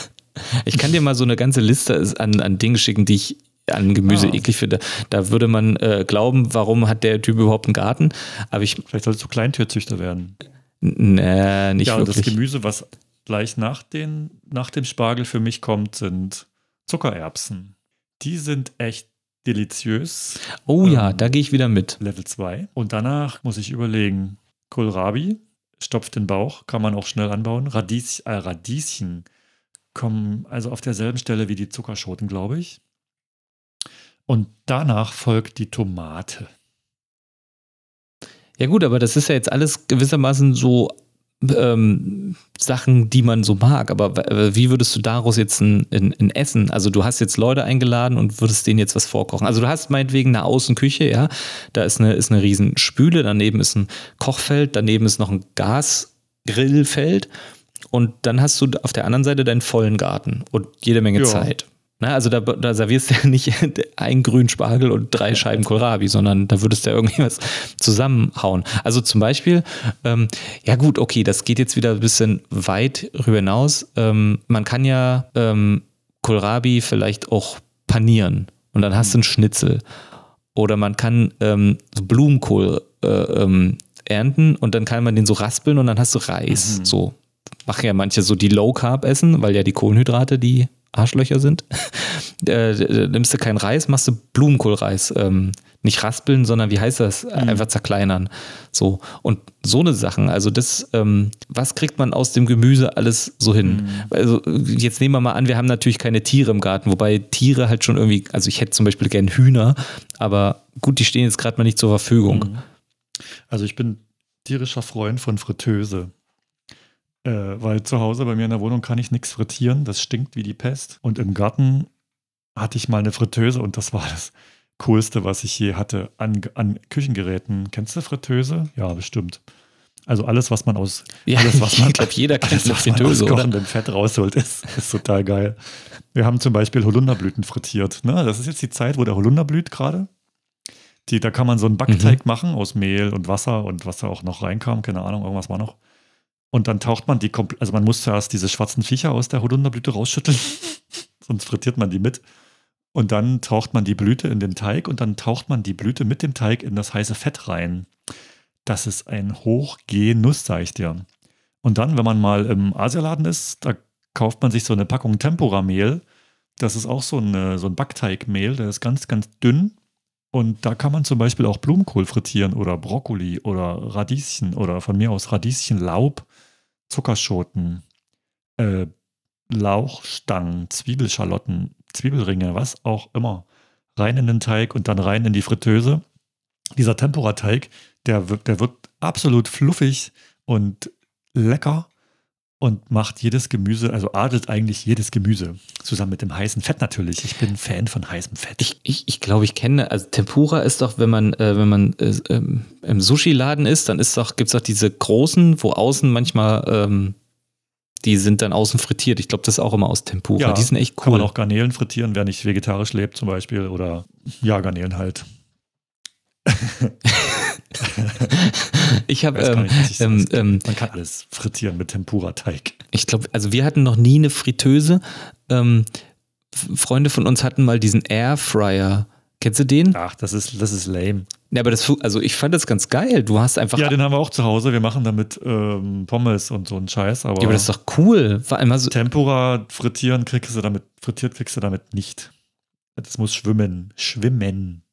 ich kann dir mal so eine ganze Liste an, an Dingen schicken, die ich an Gemüse ah. eklig finde. Da würde man äh, glauben, warum hat der Typ überhaupt einen Garten? Aber ich vielleicht solltest du Kleintierzüchter werden. Nee, nicht ja, wirklich. das Gemüse, was gleich nach, den, nach dem Spargel für mich kommt, sind Zuckererbsen. Die sind echt deliziös. Oh ja, ähm, da gehe ich wieder mit. Level 2. Und danach muss ich überlegen, Kohlrabi, stopft den Bauch, kann man auch schnell anbauen. Radiesch, äh, Radieschen kommen also auf derselben Stelle wie die Zuckerschoten, glaube ich. Und danach folgt die Tomate. Ja gut, aber das ist ja jetzt alles gewissermaßen so ähm, Sachen, die man so mag. Aber wie würdest du daraus jetzt ein, ein, ein, Essen? Also du hast jetzt Leute eingeladen und würdest denen jetzt was vorkochen. Also du hast meinetwegen eine Außenküche, ja. Da ist eine, ist eine riesen Spüle, daneben ist ein Kochfeld, daneben ist noch ein Gasgrillfeld. Und dann hast du auf der anderen Seite deinen vollen Garten und jede Menge ja. Zeit. Na, ne, also da, da servierst du ja nicht einen grünen Spargel und drei Scheiben Kohlrabi, sondern da würdest du ja irgendwie was zusammenhauen. Also zum Beispiel, ähm, ja gut, okay, das geht jetzt wieder ein bisschen weit rüber hinaus. Ähm, man kann ja ähm, Kohlrabi vielleicht auch panieren und dann hast du einen Schnitzel. Oder man kann ähm, Blumenkohl äh, ähm, ernten und dann kann man den so raspeln und dann hast du Reis. Mhm. So machen ja manche so die Low Carb essen, weil ja die Kohlenhydrate die Arschlöcher sind, äh, nimmst du keinen Reis, machst du Blumenkohlreis. Ähm, nicht raspeln, sondern wie heißt das? Mhm. Einfach zerkleinern. So. Und so eine Sachen, also das, ähm, was kriegt man aus dem Gemüse alles so hin? Mhm. Also jetzt nehmen wir mal an, wir haben natürlich keine Tiere im Garten, wobei Tiere halt schon irgendwie, also ich hätte zum Beispiel gern Hühner, aber gut, die stehen jetzt gerade mal nicht zur Verfügung. Mhm. Also ich bin tierischer Freund von Fritteuse. Äh, weil zu Hause bei mir in der Wohnung kann ich nichts frittieren. Das stinkt wie die Pest. Und im Garten hatte ich mal eine Fritteuse und das war das Coolste, was ich je hatte an, an Küchengeräten. Kennst du Fritteuse? Ja, bestimmt. Also alles, was man aus, ja, alles, was man, ich glaube, jeder kennt eine Fritteuse, oder? dem Fett rausholt, ist, ist total geil. Wir haben zum Beispiel Holunderblüten frittiert. Ne? Das ist jetzt die Zeit, wo der Holunder blüht gerade. Die, da kann man so einen Backteig mhm. machen aus Mehl und Wasser und was da auch noch reinkam, keine Ahnung, irgendwas war noch. Und dann taucht man die, also man muss zuerst diese schwarzen Viecher aus der Holunderblüte rausschütteln, sonst frittiert man die mit. Und dann taucht man die Blüte in den Teig und dann taucht man die Blüte mit dem Teig in das heiße Fett rein. Das ist ein Hochgenuss, sag ich dir. Und dann, wenn man mal im Asialaden ist, da kauft man sich so eine Packung Tempura-Mehl. Das ist auch so, eine, so ein Backteigmehl, der ist ganz, ganz dünn. Und da kann man zum Beispiel auch Blumenkohl frittieren oder Brokkoli oder Radieschen oder von mir aus Radieschenlaub Zuckerschoten, äh, Lauchstangen, Zwiebelschalotten, Zwiebelringe, was auch immer, rein in den Teig und dann rein in die Fritteuse. Dieser Tempura-Teig, der, der wird absolut fluffig und lecker und macht jedes Gemüse, also adelt eigentlich jedes Gemüse. Zusammen mit dem heißen Fett natürlich. Ich bin Fan von heißem Fett. Ich, ich, ich glaube, ich kenne, also Tempura ist doch, wenn man, äh, wenn man äh, ähm, im Sushi-Laden ist, dann ist doch, gibt es doch diese großen, wo außen manchmal, ähm, die sind dann außen frittiert. Ich glaube, das ist auch immer aus Tempura. Ja, die sind echt cool. Kann man auch Garnelen frittieren, wer nicht vegetarisch lebt zum Beispiel. Oder ja, Garnelen halt. ich habe, ähm, ähm, ähm, Man kann alles frittieren mit Tempura-Teig. ich glaube, also wir hatten noch nie eine Fritteuse. Ähm, Freunde von uns hatten mal diesen Airfryer. Kennst du den? Ach, das ist, das ist lame. Ja, aber das, also ich fand das ganz geil. Du hast einfach, Ja, den haben wir auch zu Hause. Wir machen damit ähm, Pommes und so einen Scheiß, aber, Ja, aber das ist doch cool. Vor allem also, Tempura frittieren kriegst du damit, frittiert kriegst du damit nicht. Das muss schwimmen. Schwimmen.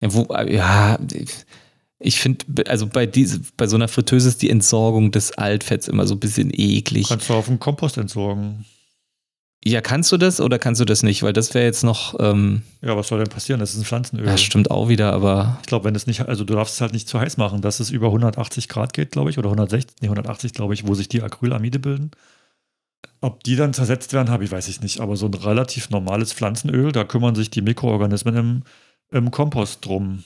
ja, wo, ja ich finde, also bei diese, bei so einer Fritteuse ist die Entsorgung des Altfetts immer so ein bisschen eklig. Kannst du auf dem Kompost entsorgen. Ja, kannst du das oder kannst du das nicht? Weil das wäre jetzt noch, ähm, Ja, was soll denn passieren? Das ist ein Pflanzenöl. ja, stimmt auch wieder, aber Ich glaube, wenn es nicht, also du darfst es halt nicht zu heiß machen, dass es über 180 Grad geht, glaube ich, oder 160, nee, 180, glaube ich, wo sich die Acrylamide bilden. Ob die dann zersetzt werden, habe ich, weiß ich nicht. Aber so ein relativ normales Pflanzenöl, da kümmern sich die Mikroorganismen im, im Kompost drum.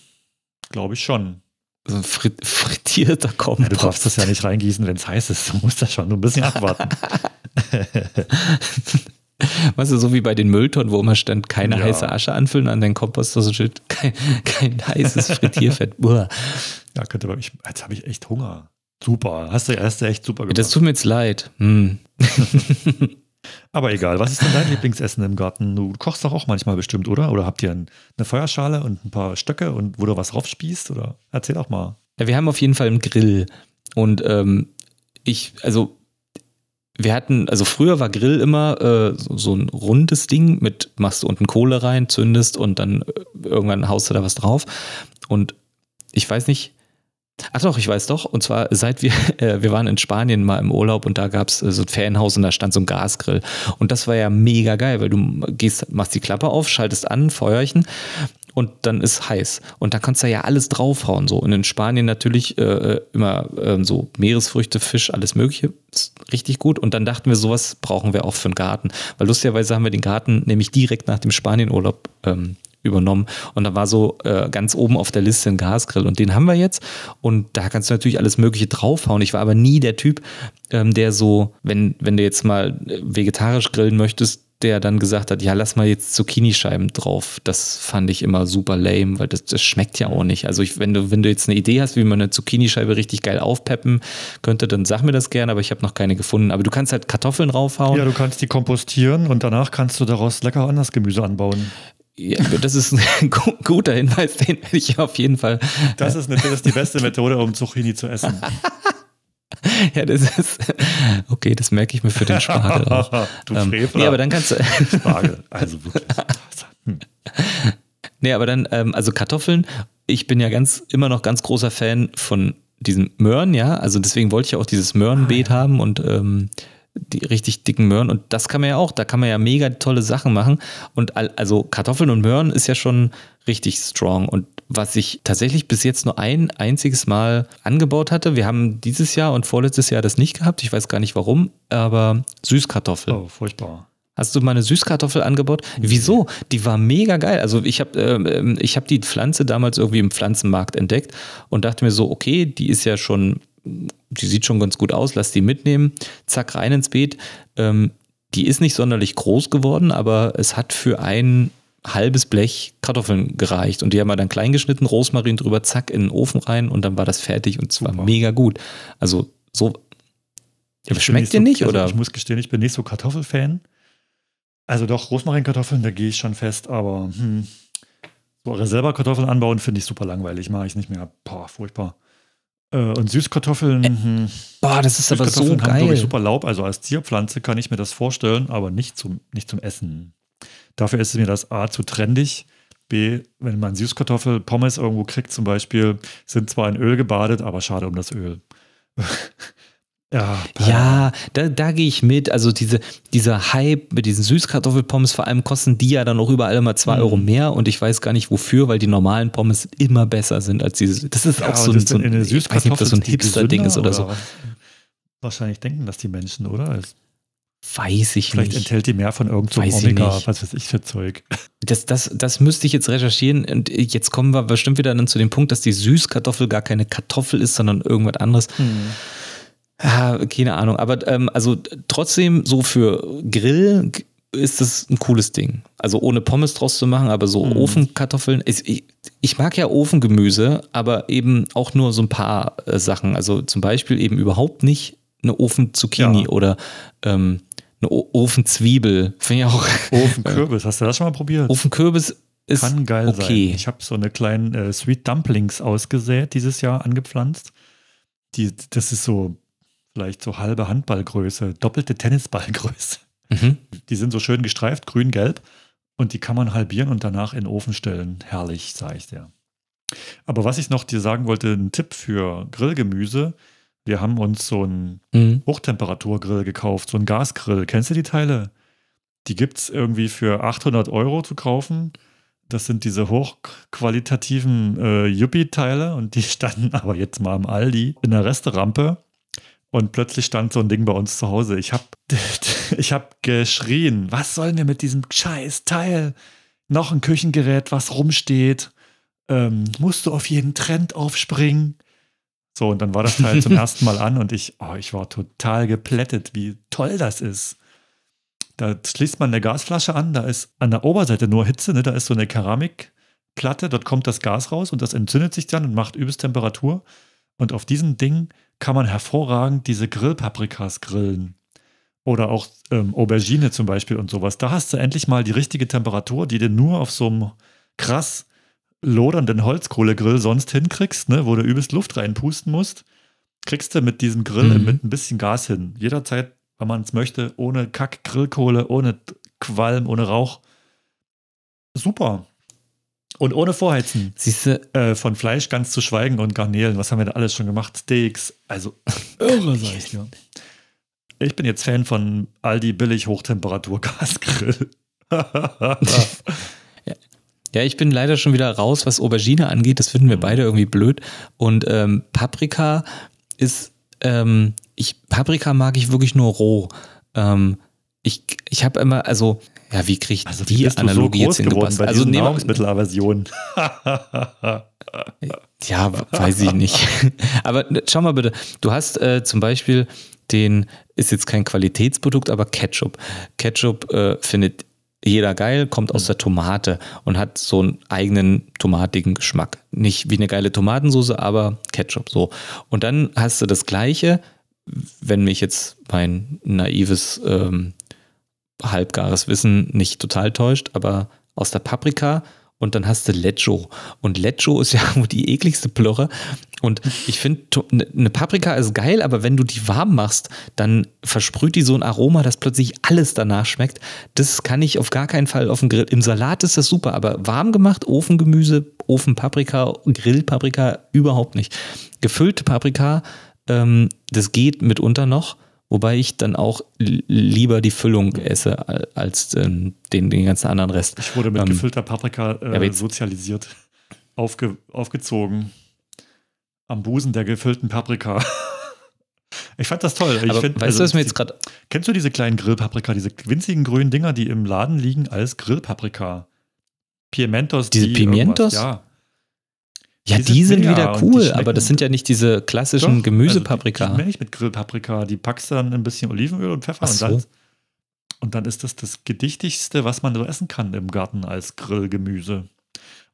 Glaube ich schon. So ein frit frittierter Kompost. Ja, du darfst das ja nicht reingießen, wenn es heiß ist. Du musst das schon ein bisschen abwarten. Weißt du, so wie bei den Mülltonnen, wo immer stand, keine Ja. heiße Asche anfüllen, an den Kompost so steht, kein, kein heißes Frittierfett. Uah. ja, könnte aber ich, jetzt habe ich echt Hunger. Super. Hast du, hast du echt super gemacht. Das tut mir jetzt leid. Hm. Aber egal, was ist denn dein Lieblingsessen im Garten? Du kochst doch auch manchmal bestimmt, oder? Oder habt ihr ein, eine Feuerschale und ein paar Stöcke und wo du was raufspießt? Oder erzähl doch mal. Ja, wir haben auf jeden Fall einen Grill. Und ähm, ich, also, wir hatten, also früher war Grill immer äh, so, so ein rundes Ding mit, machst du unten Kohle rein, zündest und dann äh, irgendwann haust du da was drauf. Und ich weiß nicht, ach doch, ich weiß doch. Und zwar seit wir, äh, wir waren in Spanien mal im Urlaub und da gab es äh, so ein Ferienhaus und da stand so ein Gasgrill. Und das war ja mega geil, weil du gehst, machst die Klappe auf, schaltest an, Feuerchen und dann ist heiß. Und da kannst du ja alles draufhauen. So. Und in Spanien natürlich äh, immer ähm, so Meeresfrüchte, Fisch, alles Mögliche. Ist richtig gut. Und dann dachten wir, sowas brauchen wir auch für einen Garten. Weil lustigerweise haben wir den Garten nämlich direkt nach dem Spanienurlaub ähm, übernommen. Und da war so äh, ganz oben auf der Liste ein Gasgrill. Und den haben wir jetzt. Und da kannst du natürlich alles Mögliche draufhauen. Ich war aber nie der Typ, ähm, der so, wenn, wenn du jetzt mal äh, vegetarisch grillen möchtest, der dann gesagt hat, ja, lass mal jetzt Zucchini-Scheiben drauf. Das fand ich immer super lame, weil das, das schmeckt ja auch nicht. Also ich, wenn du, wenn du jetzt eine Idee hast, wie man eine Zucchini-Scheibe richtig geil aufpeppen könnte, dann sag mir das gerne, aber ich habe noch keine gefunden. Aber du kannst halt Kartoffeln draufhauen. Ja, du kannst die kompostieren und danach kannst du daraus lecker anderes Gemüse anbauen. Ja, das ist ein gu- guter Hinweis, den werde ich auf jeden Fall. Das ist, eine, das ist die beste Methode, um Zucchini zu essen. Ja, das ist. Okay, das merke ich mir für den Spargel auch. du Ähm, Frevler. nee, aber dann kannst du. Spargel. Also wirklich. Hm. Nee, aber dann, ähm, also Kartoffeln, ich bin ja ganz, immer noch ganz großer Fan von diesen Möhren, ja. Also deswegen wollte ich ja auch dieses Möhrenbeet haben und ähm, die richtig dicken Möhren. Und das kann man ja auch, da kann man ja mega tolle Sachen machen. Und also Kartoffeln und Möhren ist ja schon richtig strong. Und was ich tatsächlich bis jetzt nur ein einziges Mal angebaut hatte, wir haben dieses Jahr und vorletztes Jahr das nicht gehabt, ich weiß gar nicht warum, aber Süßkartoffeln. Oh, furchtbar. Hast du mal eine Süßkartoffel angebaut? Wieso? Die war mega geil. Also ich habe ähm, ich hab die Pflanze damals irgendwie im Pflanzenmarkt entdeckt und dachte mir so, okay, die ist ja schon, die sieht schon ganz gut aus, lass die mitnehmen. Zack, rein ins Beet. Ähm, die ist nicht sonderlich groß geworden, aber es hat für ein halbes Blech Kartoffeln gereicht. Und die haben wir dann klein geschnitten, Rosmarin drüber, zack, in den Ofen rein und dann war das fertig und es war Super. mega gut. Also so. Ich Schmeckt dir so, nicht, also oder? Ich muss gestehen, ich bin nicht so Kartoffelfan. Also doch, Rosmarinkartoffeln, da gehe ich schon fest, aber hm, so selber Kartoffeln anbauen finde ich super langweilig, mache ich nicht mehr. Boah, furchtbar. Äh, und Süßkartoffeln, hm, Boah, das ist aber so Süßkartoffeln haben, geil. ich, super Laub. Also als Zierpflanze kann ich mir das vorstellen, aber nicht zum, nicht zum Essen. Dafür ist mir das A zu trendig. B, wenn man Süßkartoffel-Pommes irgendwo kriegt zum Beispiel, sind zwar in Öl gebadet, aber schade um das Öl. ja, Ja, da, da gehe ich mit. Also diese, dieser Hype mit diesen Süßkartoffelpommes, vor allem kosten die ja dann auch überall immer zwei Mhm. Euro mehr und ich weiß gar nicht wofür, weil die normalen Pommes immer besser sind als diese. Das ist Ja, auch so ein, so in ein, ich weiß nicht, ob das so ein Hipster-Ding ist oder so. gesünder was? Wahrscheinlich denken das die Menschen, oder? Es, Weiß ich vielleicht nicht. enthält die mehr von irgendeinem ich Omega, was weiß ich für Zeug. Das, das, das müsste ich jetzt recherchieren und jetzt kommen wir bestimmt wieder dann zu dem Punkt, dass die Süßkartoffel gar keine Kartoffel ist, sondern irgendwas anderes. Ah, keine Ahnung, aber ähm, also trotzdem so für Grill ist das ein cooles Ding. Also ohne Pommes draus zu machen, aber so Mhm. Ofenkartoffeln. Ich, ich, ich mag ja Ofengemüse, aber eben auch nur so ein paar äh, Sachen. Also zum Beispiel eben überhaupt nicht eine Ofenzucchini Ja. oder ähm, eine o Ofenzwiebel. Finde ich auch. Ofenkürbis, hast du das schon mal probiert? Ofenkürbis ist Kann geil okay. sein. Ich habe so eine kleinen äh, Sweet Dumplings ausgesät dieses Jahr angepflanzt. Die, das ist so vielleicht so halbe Handballgröße, doppelte Tennisballgröße. Mhm. Die sind so schön gestreift, grün-gelb. Und die kann man halbieren und danach in den Ofen stellen. Herrlich, sage ich dir. Aber was ich noch dir sagen wollte, ein Tipp für Grillgemüse. Wir haben uns so einen Mhm. Hochtemperaturgrill gekauft, so einen Gasgrill. Kennst du die Teile? Die gibt es irgendwie für 800 Euro zu kaufen. Das sind diese hochqualitativen äh, Yuppie-Teile und die standen aber jetzt mal am Aldi in der Resterampe. Und plötzlich stand so ein Ding bei uns zu Hause. Ich habe ich hab geschrien, was sollen wir mit diesem scheiß Teil? Noch ein Küchengerät, was rumsteht. Ähm, musst du auf jeden Trend aufspringen? So, und dann war das Teil zum ersten Mal an und ich, oh, ich war total geplättet, wie toll das ist. Da schließt man eine Gasflasche an, da ist an der Oberseite nur Hitze, ne? da ist so eine Keramikplatte, dort kommt das Gas raus und das entzündet sich dann und macht übelst Temperatur. Und auf diesem Ding kann man hervorragend diese Grillpaprikas grillen. Oder auch ähm, Aubergine zum Beispiel und sowas. Da hast du endlich mal die richtige Temperatur, die du nur auf so einem krass lodernden Holzkohlegrill sonst hinkriegst, ne, wo du übelst Luft reinpusten musst, kriegst du mit diesem Grill Mhm. mit ein bisschen Gas hin. Jederzeit, wenn man es möchte, ohne Kack, Grillkohle, ohne Qualm, ohne Rauch. Super. Und ohne Vorheizen. Siehst du, Äh, von Fleisch ganz zu schweigen und Garnelen. Was haben wir da alles schon gemacht? Steaks. Also, irre, sag ich dir. Ich bin jetzt Fan von Aldi billig Hochtemperatur-Gasgrill. Ja, ich bin leider schon wieder raus, was Aubergine angeht. Das finden wir beide irgendwie blöd. Und ähm, Paprika ist, ähm, ich, Paprika mag ich wirklich nur roh. Ähm, ich ich habe immer, also, ja, wie kriege ich Also, wie die Analogie jetzt so groß geworden hingepasst? Also, Nahrungsmittelaversion. Ja, weiß ich nicht. aber ne, schau mal bitte, du hast äh, zum Beispiel den, ist jetzt kein Qualitätsprodukt, aber Ketchup. Ketchup äh, findet jeder geil, kommt aus der Tomate und hat so einen eigenen tomatigen Geschmack. Nicht wie eine geile Tomatensauce, aber Ketchup so. Und dann hast du das gleiche, wenn mich jetzt mein naives, ähm, halbgares Wissen nicht total täuscht, aber aus der Paprika und dann hast du Lecho. Und Lecho ist ja die ekligste Plörre. Und ich finde, eine Paprika ist geil, aber wenn du die warm machst, dann versprüht die so ein Aroma, dass plötzlich alles danach schmeckt. Das kann ich auf gar keinen Fall auf dem Grill. Im Salat ist das super, aber warm gemacht, Ofengemüse, Ofenpaprika, Grillpaprika überhaupt nicht. Gefüllte Paprika, ähm, das geht mitunter noch. Wobei ich dann auch lieber die Füllung esse al- als ähm, den, den ganzen anderen Rest. Ich wurde mit Ähm, gefüllter Paprika äh, sozialisiert. Aufge, aufgezogen. Am Busen der gefüllten Paprika. ich fand das toll. Ich Aber find, weißt also, du, was mir jetzt gerade. Kennst du diese kleinen Grillpaprika, diese winzigen grünen Dinger, die im Laden liegen als Grillpaprika? Pimientos. Diese die Pimientos? Ja. Ja, die die, sind mega wieder cool, aber das sind ja nicht diese klassischen Doch, Gemüsepaprika. Also die, die nicht mit Grillpaprika. Die packst du dann ein bisschen Olivenöl und Pfeffer Ach und so. Salz. Und dann ist das das gedichtigste, was man so essen kann im Garten als Grillgemüse.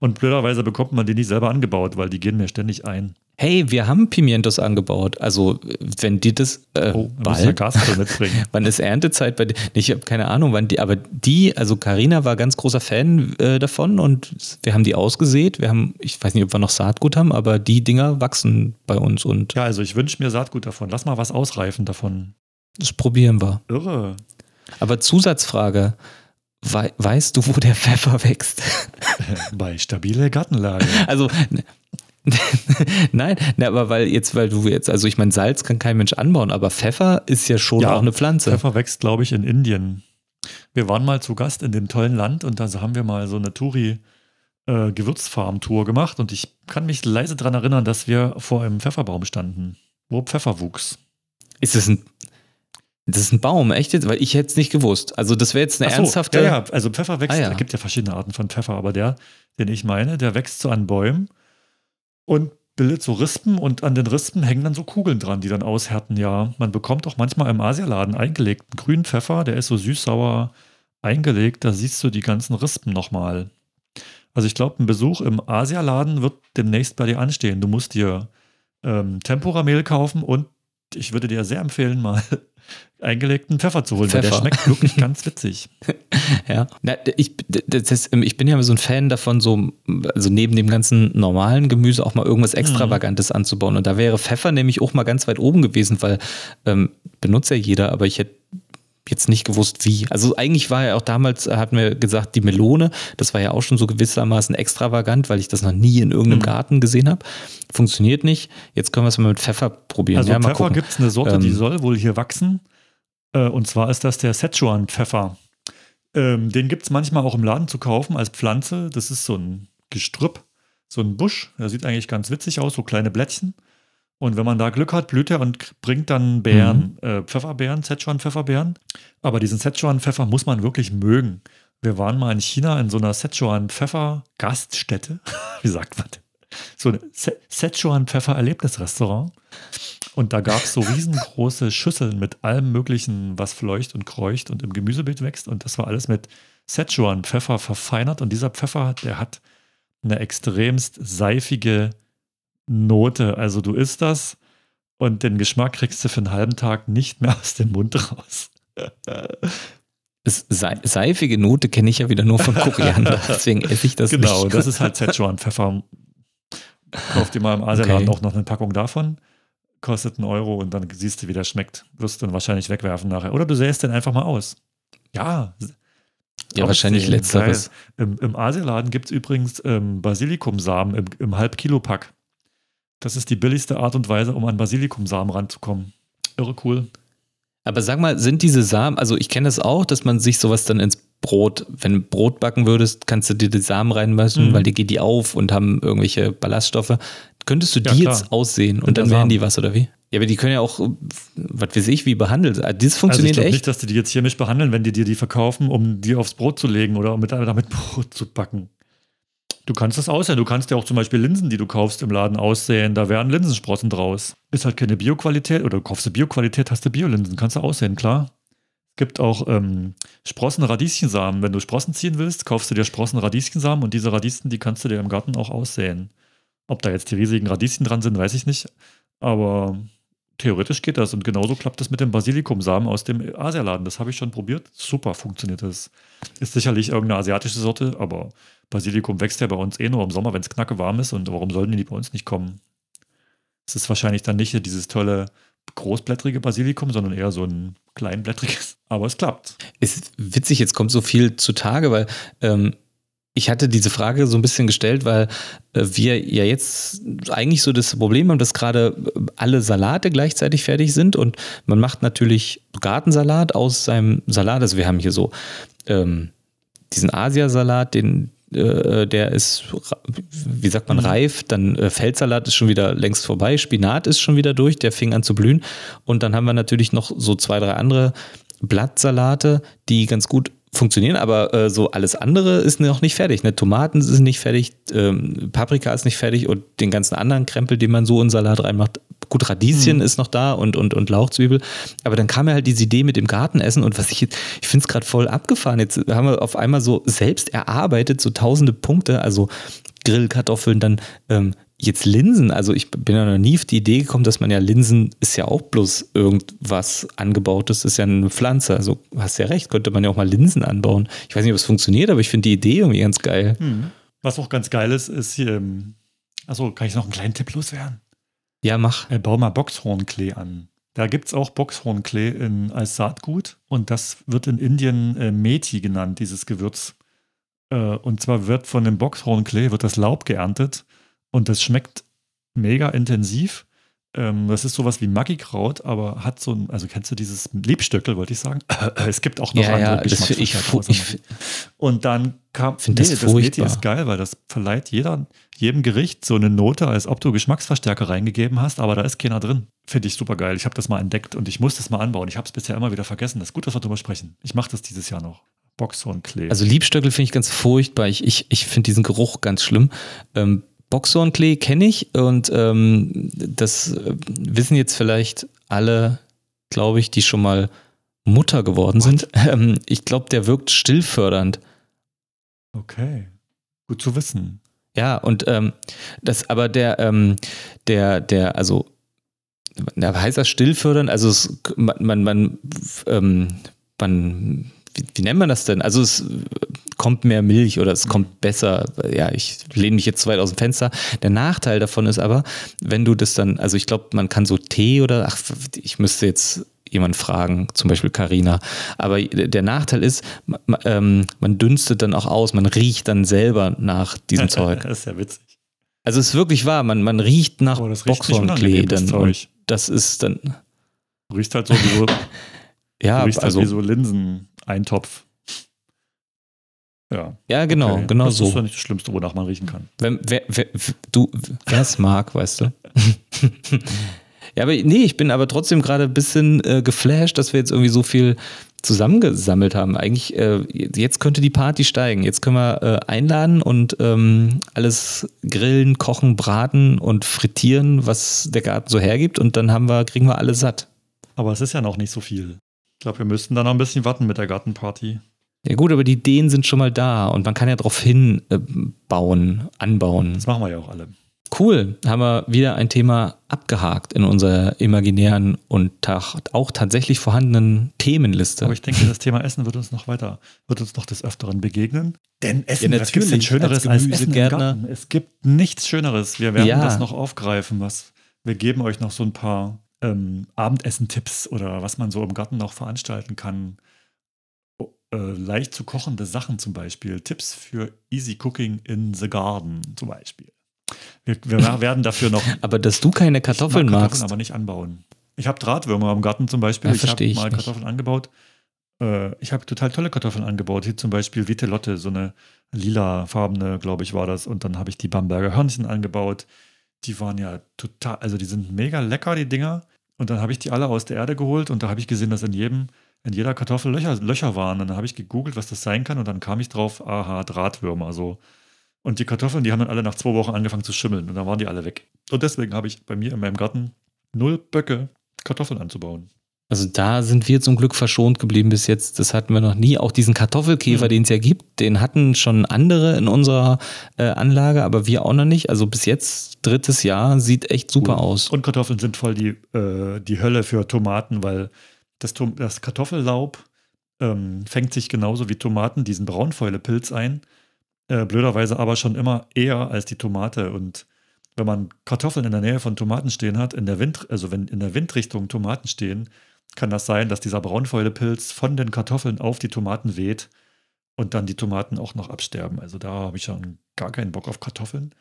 Und blöderweise bekommt man die nicht selber angebaut, weil die gehen mir ständig ein. Hey, wir haben Pimientos angebaut. Also, wenn die das. Äh, Oh, bald? Mitbringen. Wann ist Erntezeit bei dir? Ich habe keine Ahnung, wann die, aber die, also Karina war ganz großer Fan äh, davon und wir haben die ausgesät. Wir haben, ich weiß nicht, ob wir noch Saatgut haben, aber die Dinger wachsen bei uns und Ja, also ich wünsche mir Saatgut davon. Lass mal was ausreifen davon. das probieren wir. Irre. Aber Zusatzfrage: Wei weißt du, wo der Pfeffer wächst? Bei stabile Gartenlage. Also, nein, ne, aber weil jetzt, weil du jetzt, also ich meine, Salz kann kein Mensch anbauen, aber Pfeffer ist ja schon Ja, auch eine Pflanze. Pfeffer wächst, glaube ich, in Indien. Wir waren mal zu Gast in dem tollen Land und da haben wir mal so eine Touri-Gewürzfarm-Tour gemacht und ich kann mich leise daran erinnern, dass wir vor einem Pfefferbaum standen, wo Pfeffer wuchs. Ist es ein, das ist ein Baum, echt jetzt? Weil ich hätte es nicht gewusst. Also, das wäre jetzt eine so, ernsthafte. Ja, ja, also Pfeffer wächst, Ah, ja. es gibt ja verschiedene Arten von Pfeffer, aber der, den ich meine, der wächst so an Bäumen und bildet so Rispen und an den Rispen hängen dann so Kugeln dran, die dann aushärten. Ja, man bekommt auch manchmal im Asialaden eingelegten grünen Pfeffer, der ist so süß-sauer eingelegt, da siehst du die ganzen Rispen nochmal. Also ich glaube, ein Besuch im Asialaden wird demnächst bei dir anstehen. Du musst dir ähm, Tempura-Mehl kaufen und ich würde dir sehr empfehlen, mal eingelegten Pfeffer zu holen, Pfeffer. weil der schmeckt wirklich ganz witzig. ja, Na, ich, ist, ich bin ja so ein Fan davon, so also neben dem ganzen normalen Gemüse auch mal irgendwas mhm. Extravagantes mhm. anzubauen. Und da wäre Pfeffer nämlich auch mal ganz weit oben gewesen, weil ähm, benutzt ja jeder, aber ich hätte jetzt nicht gewusst, wie. Also eigentlich war ja auch damals, hatten wir gesagt, die Melone, das war ja auch schon so gewissermaßen extravagant, weil ich das noch nie in irgendeinem mhm. Garten gesehen habe. Funktioniert nicht. Jetzt können wir es mal mit Pfeffer probieren. Also ja, Pfeffer gibt es eine Sorte, ähm, die soll wohl hier wachsen. Äh, und zwar ist das der Szechuan-Pfeffer. Ähm, den gibt es manchmal auch im Laden zu kaufen als Pflanze. Das ist so ein Gestrüpp, so ein Busch. Der sieht eigentlich ganz witzig aus, so kleine Blättchen. Und wenn man da Glück hat, blüht er und bringt dann Beeren, mhm. äh, Pfefferbeeren, Szechuan-Pfefferbeeren. Aber diesen Szechuan-Pfeffer muss man wirklich mögen. Wir waren mal in China in so einer Szechuan-Pfeffer-Gaststätte. Wie sagt man? So ein Szechuan-Pfeffer-Erlebnisrestaurant. Und da gab es so riesengroße Schüsseln mit allem Möglichen, was fleucht und kreucht und im Gemüsebeet wächst. Und das war alles mit Szechuan-Pfeffer verfeinert. Und dieser Pfeffer, der hat eine extremst seifige Note. Also du isst das und den Geschmack kriegst du für einen halben Tag nicht mehr aus dem Mund raus. seifige Note kenne ich ja wieder nur von Koriander, deswegen esse ich das genau, nicht. Genau, das ist halt Szechuan-Pfeffer. Kauf dir mal im Asialaden okay. auch noch eine Packung davon. Kostet einen Euro und dann siehst du, wie der schmeckt. Wirst du dann wahrscheinlich wegwerfen nachher. Oder du säst den einfach mal aus. Ja. Ja, wahrscheinlich letzteres. Im, Im Asialaden gibt es übrigens ähm, Basilikumsamen im, im Halb-Kilo-Pack. Das ist die billigste Art und Weise, um an Basilikumsamen ranzukommen. Irre cool. Aber sag mal, sind diese Samen, also ich kenne das auch, dass man sich sowas dann ins Brot, wenn du Brot backen würdest, kannst du dir die Samen reinmischen, mhm. weil die geht die auf und haben irgendwelche Ballaststoffe. Könntest du die ja, jetzt aussehen und dann wären die was oder wie? Ja, aber die können ja auch, was weiß ich, wie behandelt. Ah, das funktioniert also ich echt. nicht, dass die die jetzt chemisch behandeln, wenn die dir die verkaufen, um die aufs Brot zu legen oder um mit, damit Brot zu backen. Du kannst das aussehen. Du kannst ja auch zum Beispiel Linsen, die du kaufst im Laden aussehen. Da wären Linsensprossen draus. Ist halt keine Bioqualität oder du kaufst du Bioqualität, hast du Biolinsen. Kannst du aussehen, klar. Es gibt auch ähm, Sprossen Radieschensamen. Wenn du Sprossen ziehen willst, kaufst du dir Sprossen Radieschensamen und diese Radieschen, die kannst du dir im Garten auch aussehen. Ob da jetzt die riesigen Radieschen dran sind, weiß ich nicht. Aber theoretisch geht das. Und genauso klappt das mit dem Basilikumsamen aus dem Asialaden. Das habe ich schon probiert. Super funktioniert das. Ist sicherlich irgendeine asiatische Sorte, aber Basilikum wächst ja bei uns eh nur im Sommer, wenn es knacke warm ist. Und warum sollten die bei uns nicht kommen? Es ist wahrscheinlich dann nicht dieses tolle großblättrige Basilikum, sondern eher so ein kleinblättriges. Aber es klappt. Ist witzig, jetzt kommt so viel zutage, weil ähm, ich hatte diese Frage so ein bisschen gestellt, weil äh, wir ja jetzt eigentlich so das Problem haben, dass gerade alle Salate gleichzeitig fertig sind und man macht natürlich Gartensalat aus seinem Salat. Also wir haben hier so ähm, diesen Asiasalat, den äh, der ist, wie sagt man, mhm. reif. Dann äh, Feldsalat ist schon wieder längst vorbei. Spinat ist schon wieder durch, der fing an zu blühen. Und dann haben wir natürlich noch so zwei, drei andere Blattsalate, die ganz gut funktionieren, aber äh, so alles andere ist noch nicht fertig. Ne? Tomaten sind nicht fertig, ähm, Paprika ist nicht fertig und den ganzen anderen Krempel, den man so in Salat reinmacht. Gut, Radieschen mhm. ist noch da und, und, und Lauchzwiebel. Aber dann kam ja halt diese Idee mit dem Gartenessen und was ich jetzt, ich finde es gerade voll abgefahren. Jetzt haben wir auf einmal so selbst erarbeitet, so tausende Punkte, also Grillkartoffeln, dann ähm, jetzt Linsen, also ich bin ja noch nie auf die Idee gekommen, dass man ja Linsen ist ja auch bloß irgendwas angebautes, ist ja eine Pflanze. Also hast ja recht, könnte man ja auch mal Linsen anbauen. Ich weiß nicht, ob es funktioniert, aber ich finde die Idee irgendwie ganz geil. Hm. Was auch ganz geil ist, ist hier, achso, kann ich noch einen kleinen Tipp loswerden? Ja, mach. Äh, bau mal Boxhornklee an. Da gibt es auch Boxhornklee in, als Saatgut und das wird in Indien äh, Methi genannt, dieses Gewürz. Äh, und zwar wird von dem Boxhornklee wird das Laub geerntet und das schmeckt mega intensiv. Ähm, das ist sowas wie Maggi-Kraut, aber hat so ein, also kennst du dieses Liebstöckel, wollte ich sagen? es gibt auch noch ja, andere ja, ich, ich, Und dann kam, nee, das, das Meti ist geil, weil das verleiht jeder, jedem Gericht so eine Note, als ob du Geschmacksverstärker reingegeben hast, aber da ist keiner drin. Finde ich super geil. Ich habe das mal entdeckt und ich muss das mal anbauen. Ich habe es bisher immer wieder vergessen. Das ist gut, dass wir darüber sprechen. Ich mache das dieses Jahr noch. Boxhornklee. Also Liebstöckel finde ich ganz furchtbar. Ich, ich, ich finde diesen Geruch ganz schlimm. Ähm, Boxhornklee kenne ich und ähm, das wissen jetzt vielleicht alle, glaube ich, die schon mal Mutter geworden sind. Ähm, ich glaube, der wirkt stillfördernd. Okay. Gut zu wissen. Ja, und ähm, das, aber der, ähm, der, der, also, na, heißt das stillfördern? Also, es, man, man, man, ähm, man wie, wie, nennt man das denn? Also, es kommt mehr Milch oder es kommt besser. Ja, ich lehne mich jetzt weit aus dem Fenster. Der Nachteil davon ist aber, wenn du das dann, also ich glaube, man kann so Tee oder, ach, ich müsste jetzt jemand fragen, zum Beispiel Karina. Aber der Nachteil ist, man, ähm, man dünstet dann auch aus, man riecht dann selber nach diesem Zeug. das ist ja witzig. Also es ist wirklich wahr, man, man riecht nach Oh, Boxhornklee dann. Und das ist dann. Du riechst halt so wie so, ja, riechst also, halt wie so Linseneintopf. Ja. ja, genau, Okay. genau das so. ist doch nicht das Schlimmste, wonach man riechen kann. Wenn, wer, wer, du, wer es mag, weißt du. ja, aber nee, ich bin aber trotzdem gerade ein bisschen äh, geflasht, dass wir jetzt irgendwie so viel zusammengesammelt haben. Eigentlich, äh, jetzt könnte die Party steigen. Jetzt können wir äh, einladen und ähm, alles grillen, kochen, braten und frittieren, was der Garten so hergibt. Und dann haben wir, kriegen wir alle satt. Aber es ist ja noch nicht so viel. Ich glaube, wir müssten da noch ein bisschen warten mit der Gartenparty. Ja gut, aber die Ideen sind schon mal da und man kann ja darauf hin äh, bauen, anbauen. Das machen wir ja auch alle. Cool, haben wir wieder ein Thema abgehakt in unserer imaginären und auch tatsächlich vorhandenen Themenliste. Aber ich denke, das Thema Essen wird uns noch weiter, wird uns noch des Öfteren begegnen. Denn Essen, Ja, was gibt's denn natürlich, Schöneres als als, Essen im. Garten? Es gibt nichts Schöneres. Wir werden Ja. das noch aufgreifen. Was, wir geben euch noch so ein paar ähm, Abendessen-Tipps oder was man so im Garten noch veranstalten kann. Äh, leicht zu kochende Sachen zum Beispiel. Tipps für Easy Cooking in the Garden zum Beispiel. Wir, wir werden dafür noch aber dass du keine Kartoffeln ich mag magst, aber nicht anbauen. Ich habe Drahtwürmer im Garten zum Beispiel. Ja, ich habe verstehe ich mal nicht. Kartoffeln angebaut. Äh, ich habe total tolle Kartoffeln angebaut. Hier zum Beispiel Vitelotte, so eine lilafarbene, glaube ich, war das. Und dann habe ich die Bamberger Hörnchen angebaut. Die waren ja total, also die sind mega lecker, die Dinger. Und dann habe ich die alle aus der Erde geholt und da habe ich gesehen, dass in jedem, in jeder Kartoffel Löcher, Löcher waren. Und dann habe ich gegoogelt, was das sein kann. Und dann kam ich drauf, aha, Drahtwürmer. So. Und die Kartoffeln, die haben dann alle nach zwei Wochen angefangen zu schimmeln. Und dann waren die alle weg. Und deswegen habe ich bei mir in meinem Garten null Böcke, Kartoffeln anzubauen. Also da sind wir zum Glück verschont geblieben bis jetzt. Das hatten wir noch nie. Auch diesen Kartoffelkäfer, Mhm. den es ja gibt, den hatten schon andere in unserer äh, Anlage, aber wir auch noch nicht. Also bis jetzt, drittes Jahr, sieht echt super Cool. aus. Und Kartoffeln sind voll die, äh, die Hölle für Tomaten, weil das, Tom das Kartoffellaub ähm, fängt sich genauso wie Tomaten diesen Braunfäulepilz ein. Äh, blöderweise aber schon immer eher als die Tomate. Und wenn man Kartoffeln in der Nähe von Tomaten stehen hat, in der Wind, also wenn in der Windrichtung Tomaten stehen, kann das sein, dass dieser Braunfäulepilz von den Kartoffeln auf die Tomaten weht und dann die Tomaten auch noch absterben. Also da habe ich schon gar keinen Bock auf Kartoffeln.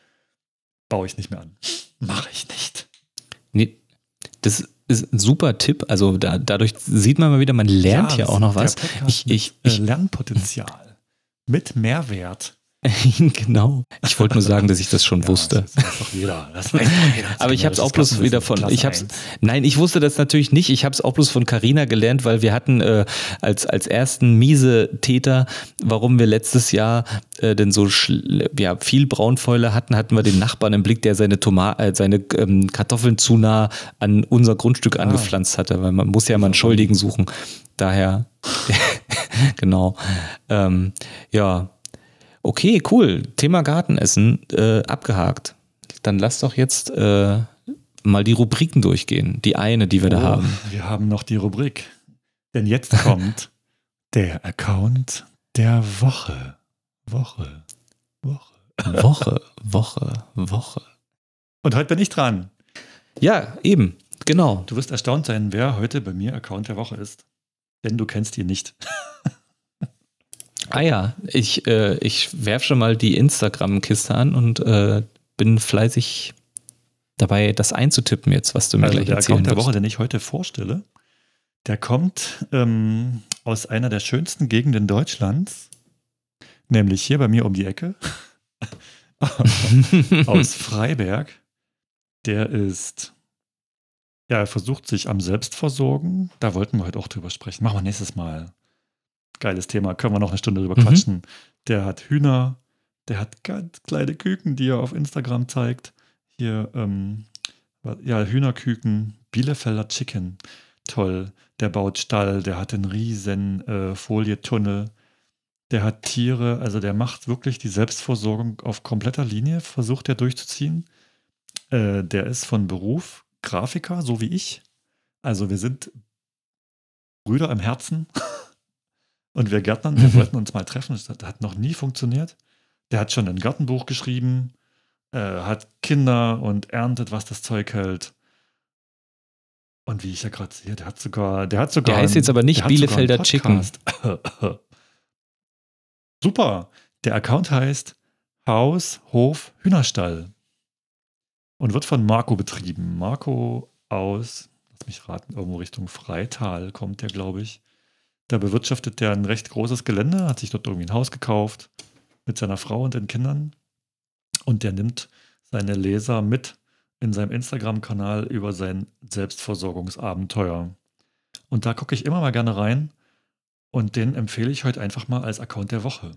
Baue ich nicht mehr an. Mache ich nicht. Nee, das ist ein super Tipp. Also da, dadurch sieht man mal wieder, man lernt ja, das auch noch was. Ich, ich, äh, ich, Lernpotenzial. Mit Mehrwert. genau. Ich wollte nur sagen, dass ich das schon wusste. Das weiß doch jeder. Das weiß doch jeder. Aber ich habe es auch bloß wieder von. Ich hab's, 1. nein, ich wusste das natürlich nicht. Ich habe es auch bloß von Carina gelernt, weil wir hatten äh, als, als ersten miese Täter, warum wir letztes Jahr äh, denn so ja, viel Braunfäule hatten, hatten wir den Nachbarn im Blick, der seine, Toma äh, seine ähm, Kartoffeln zu nah an unser Grundstück Ah. angepflanzt hatte, weil man muss ja mal einen Schuldigen suchen. Daher, genau. Ähm, ja, okay, cool. Thema Gartenessen äh, abgehakt. Dann lass doch jetzt äh, mal die Rubriken durchgehen. Die eine, die wir da Oh, haben. Wir haben noch die Rubrik. Denn jetzt kommt der Account der Woche. Woche. Woche. Woche, Woche, Woche. Und heute bin ich dran. Ja, eben, genau. Du wirst erstaunt sein, wer heute bei mir Account der Woche ist. Denn du kennst ihn nicht. Ah ja, ich, äh, ich werfe schon mal die Instagram-Kiste an und äh, bin fleißig dabei, das einzutippen jetzt, was du mir Also gleich der erzählen Account der. Woche, den ich heute vorstelle, der kommt ähm, aus einer der schönsten Gegenden Deutschlands, nämlich hier bei mir um die Ecke, aus Freiberg. Der ist, ja, er versucht sich am Selbstversorgen. Da wollten wir heute auch drüber sprechen. Machen wir nächstes Mal. Geiles Thema, können wir noch eine Stunde drüber Mhm. quatschen. Der hat Hühner, der hat ganz kleine Küken, die er auf Instagram zeigt. Hier, ähm, ja, Hühnerküken, Bielefelder Chicken. Toll. der baut Stall, der hat einen riesen äh, Folietunnel, der hat Tiere, also der macht wirklich die Selbstversorgung auf kompletter Linie, versucht er durchzuziehen. Äh, der ist von Beruf Grafiker, so wie ich. Also wir sind Brüder im Herzen und wir Gärtnern, wir wollten uns mal treffen. Das hat noch nie funktioniert. Der hat schon ein Gartenbuch geschrieben, äh, hat Kinder und erntet, was das Zeug hält. Und wie ich ja gerade sehe, der hat sogar, der hat sogar. Der heißt jetzt aber nicht Bielefelder Chicken. Super. Der Account heißt Haus, Hof, Hühnerstall und wird von Marco betrieben. Marco aus, lass mich raten, irgendwo Richtung Freital kommt der, glaube ich. Da bewirtschaftet der ein recht großes Gelände, hat sich dort irgendwie ein Haus gekauft mit seiner Frau und den Kindern. Und der nimmt seine Leser mit in seinem Instagram-Kanal über sein Selbstversorgungsabenteuer. Und da gucke ich immer mal gerne rein und den empfehle ich heute einfach mal als Account der Woche.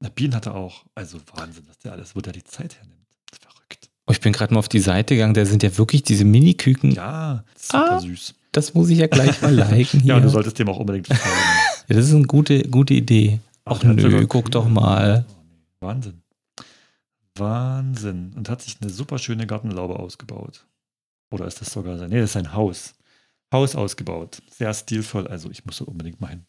Na, Bienen hatte auch. Also Wahnsinn, dass der alles, wo der die Zeit hernimmt. Verrückt. Oh, ich bin gerade mal auf die Seite gegangen, da sind ja wirklich diese Mini-Küken. Ja, super Ah. süß. Das muss ich ja gleich mal liken. Ja, du solltest dem auch unbedingt folgen. Ja, das ist eine gute, gute Idee. Ach hat nö, guck doch mal. Oh. Wahnsinn. Wahnsinn. Und hat sich eine super schöne Gartenlaube ausgebaut. Oder ist das sogar sein? Nee, das ist sein Haus. Haus ausgebaut. Sehr stilvoll. Also ich muss da unbedingt mal hin.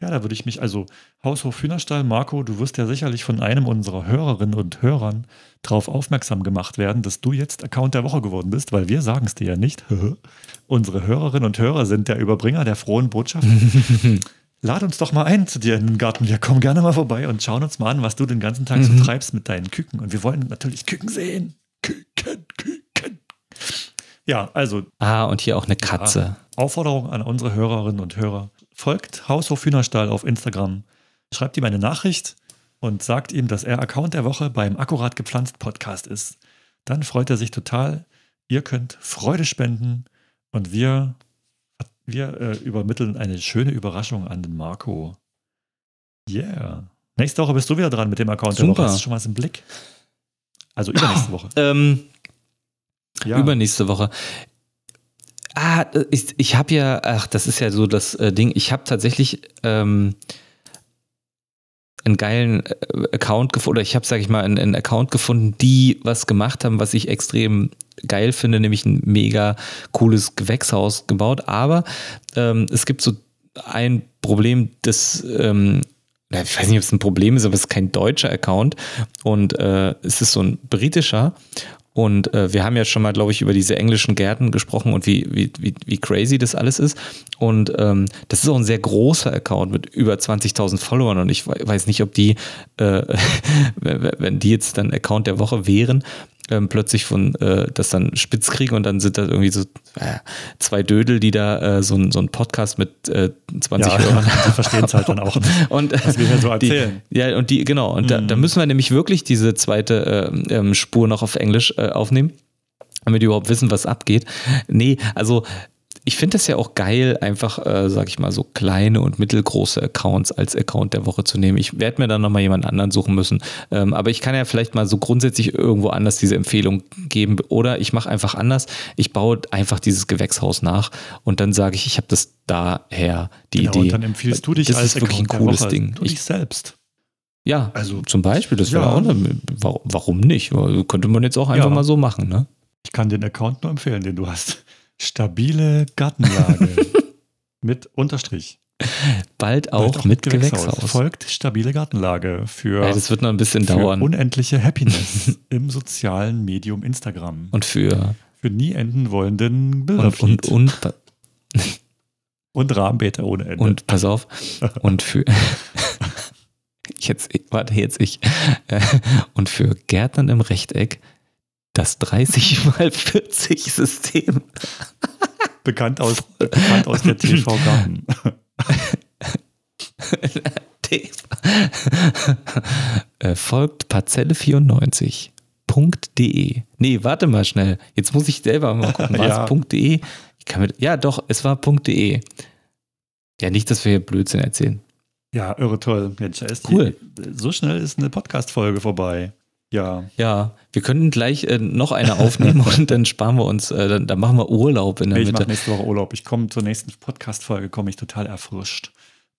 Ja, da würde ich mich, also Haushof Hühnerstall, Marco, du wirst ja sicherlich von einem unserer Hörerinnen und Hörern darauf aufmerksam gemacht werden, dass du jetzt Account der Woche geworden bist, weil wir sagen es dir ja nicht. Unsere Hörerinnen und Hörer sind der Überbringer der frohen Botschaft. Lad uns doch mal ein zu dir in den Garten. Wir kommen gerne mal vorbei und schauen uns mal an, was du den ganzen Tag Mhm. so treibst mit deinen Küken. Und wir wollen natürlich Küken sehen. Küken, Küken. Ja, also Ah, und hier auch eine Katze. Aufforderung an unsere Hörerinnen und Hörer. Folgt Haushof Hühnerstall auf Instagram. Schreibt ihm eine Nachricht und sagt ihm, dass er Account der Woche beim Akkurat gepflanzt Podcast ist. Dann freut er sich total. Ihr könnt Freude spenden und wir, wir äh, übermitteln eine schöne Überraschung an den Marco. Yeah. Nächste Woche bist du wieder dran mit dem Account der Super. Woche. Hast du schon was im Blick? Also übernächste Woche. Ähm, Ja. Übernächste Woche. Ah, ich, ich habe ja, ach, das ist ja so das äh, Ding, ich habe tatsächlich ähm, einen geilen äh, Account gefunden, oder ich habe, sage ich mal, einen, einen Account gefunden, die was gemacht haben, was ich extrem geil finde, nämlich ein mega cooles Gewächshaus gebaut. Aber ähm, es gibt so ein Problem, das ähm, ich weiß nicht, ob es ein Problem ist, aber es ist kein deutscher Account und äh, es ist so ein britischer. Und äh, wir haben ja schon mal, glaube ich, über diese englischen Gärten gesprochen und wie, wie, wie, wie crazy das alles ist. Und ähm, das ist auch ein sehr großer Account mit über 20.000 Followern. Und ich we- weiß nicht, ob die, äh, wenn die jetzt dann Account der Woche wären, ähm, plötzlich von äh, das dann spitz kriegen und dann sind da irgendwie so äh, zwei Dödel, die da äh, so, ein, so ein Podcast mit äh, 20 Ja, Hörern die verstehen es halt dann auch und, äh, Was wir hier so erzählen. Die, ja, und die, genau, und da, Mhm. da müssen wir nämlich wirklich diese zweite ähm, ähm, Spur noch auf Englisch äh, aufnehmen, damit die überhaupt wissen, was abgeht. Nee, also ich finde das ja auch geil, einfach, äh, sag ich mal, so kleine und mittelgroße Accounts als Account der Woche zu nehmen. Ich werde mir dann nochmal jemand anderen suchen müssen. Ähm, aber ich kann ja vielleicht mal so grundsätzlich irgendwo anders diese Empfehlung geben. Oder ich mache einfach anders. Ich baue einfach dieses Gewächshaus nach und dann sage ich, ich habe das daher, die Genau, Idee. und dann empfiehlst du dich das als ist wirklich ein Account der cooles Woche. Ding. Du Ich, dich selbst. ja, Also- zum Beispiel, das wäre Ja. auch eine, warum, nicht? Könnte man jetzt auch einfach Ja. mal so machen, ne? Ich kann den Account nur empfehlen, den du hast. Stabile Gartenlage. mit Unterstrich. Bald auch, Bald mit Gewächshaus. Folgt stabile Gartenlage für, Ja, das wird noch ein bisschen dauern. unendliche Happiness im sozialen Medium Instagram. Und für für nie enden wollenden und, und, Bilderfeed. und, Und Rahmenbeete ohne Ende. und pass auf, und für jetzt, warte, jetzt ich. Äh, Und für Gärtnern im Rechteck das 30 mal 40 System. bekannt, aus, bekannt aus der TV Garten. äh, folgt parzelle94.de. Nee, warte mal schnell. Jetzt muss ich selber mal gucken. War Ja. .de? Ich kann mit, ja, doch, es war .de. Ja, nicht, dass wir hier Blödsinn erzählen. Ja, irre toll. Mensch, Cool. Die, so schnell ist eine Podcast-Folge vorbei. Ja. Ja, wir könnten gleich äh, noch eine aufnehmen und dann sparen wir uns, äh, dann, dann machen wir Urlaub in der Nee, ich mache Mitte. nächste Woche Urlaub. Ich komme zur nächsten Podcast-Folge, komme ich total erfrischt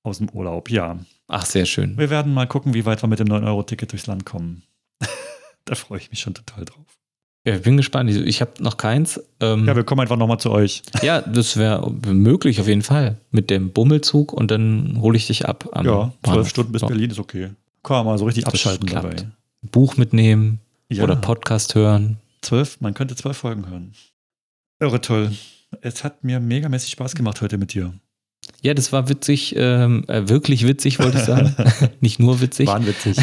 aus dem Urlaub. Ja. Ach, sehr schön. Wir werden mal gucken, wie weit wir mit dem 9-Euro-Ticket durchs Land kommen. da freue ich mich schon total drauf. Ja, ich bin gespannt. Ich, habe noch keins. Ähm, Ja, wir kommen einfach nochmal zu euch. ja, das wäre möglich auf jeden Fall. Mit dem Bummelzug und dann hole ich dich ab. Ja, zwölf. Stunden bis So. Berlin ist okay. Man mal so richtig Das abschalten klappt. dabei. Buch mitnehmen Ja, oder Podcast hören. zwölf, man könnte zwölf Folgen hören. Irre toll. Es hat mir megamäßig Spaß gemacht heute mit dir. Ja, das war witzig, ähm, äh, wirklich witzig, wollte ich sagen. Nicht nur witzig. Wahnwitzig.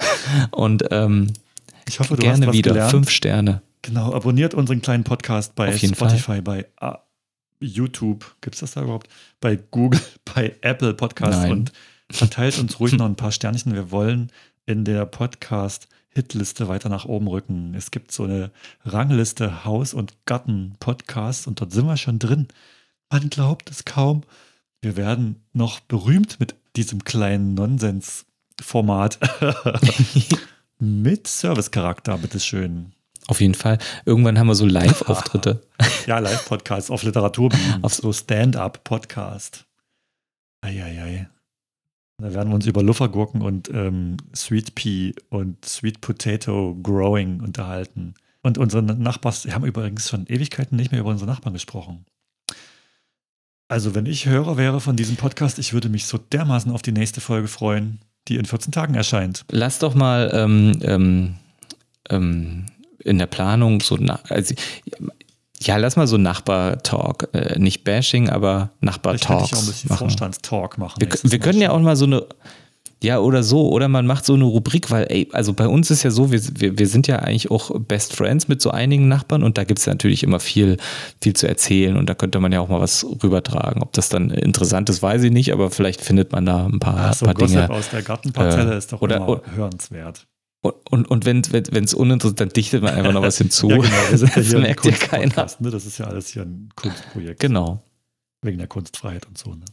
Und ähm, Ich hoffe, du hast gerne was wieder. gelernt. Fünf Sterne. Genau, abonniert unseren kleinen Podcast bei Spotify, bei ah, YouTube. Gibt es das da überhaupt? Bei Google, bei Apple Podcast Nein. und verteilt uns ruhig noch ein paar Sternchen. Wir wollen in der Podcast-Hitliste weiter nach oben rücken. Es gibt so eine Rangliste Haus- und Garten-Podcast und dort sind wir schon drin. Man glaubt es kaum. Wir werden noch berühmt mit diesem kleinen Nonsens-Format. mit Service-Charakter, bitteschön. Auf jeden Fall. Irgendwann haben wir so Live-Auftritte. Ja, Live-Podcast auf Literaturbühnen, Auf- so Stand-up-Podcast. Eieiei. Da werden wir uns über Luffergurken und ähm, Sweet Pea und Sweet Potato Growing unterhalten. Und unsere Nachbars, wir haben übrigens schon Ewigkeiten nicht mehr über unsere Nachbarn gesprochen. Also, wenn ich Hörer wäre von diesem Podcast, ich würde mich so dermaßen auf die nächste Folge freuen, die in 14 Tagen erscheint. Lass doch mal ähm, ähm, ähm, in der Planung so, also, ja, lass mal so Nachbar-Talk. Äh, nicht Bashing, aber könnte ich auch ein bisschen machen. Vorstandstalk machen. Wir, wir können ja auch mal so eine, ja, oder so, oder man macht so eine Rubrik, weil, ey, also bei uns ist ja so, wir, wir, wir sind ja eigentlich auch Best Friends mit so einigen Nachbarn und da gibt es natürlich immer viel, viel zu erzählen und da könnte man ja auch mal was rübertragen. Ob das dann interessant ist, weiß ich nicht, aber vielleicht findet man da ein paar, Ach so, paar Gossip Dinge. aus der Gartenparzelle Äh, ist doch oder- immer oder- hörenswert. Und, und, und wenn es uninteressant, dann dichtet man einfach noch was hinzu. Ja, genau. Das ein merkt ja keiner. Ne? Das ist ja alles hier ein Kunstprojekt. Genau, Wegen der Kunstfreiheit und so. Ne?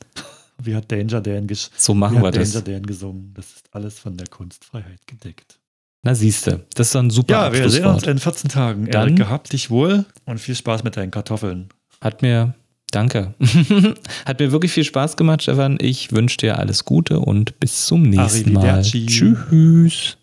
Wie hat Danger Dan, ges so wie machen hat wir Danger das. Dan gesungen? Das ist alles von der Kunstfreiheit gedeckt. Na siehste, das ist ein super Ja, wir sehen uns in 14 Tagen. Dann- Erik, gehabt dich wohl und viel Spaß mit deinen Kartoffeln. Hat mir, danke. Hat mir wirklich viel Spaß gemacht, Stefan. Ich wünsche dir alles Gute und bis zum nächsten Mal. Tschüss.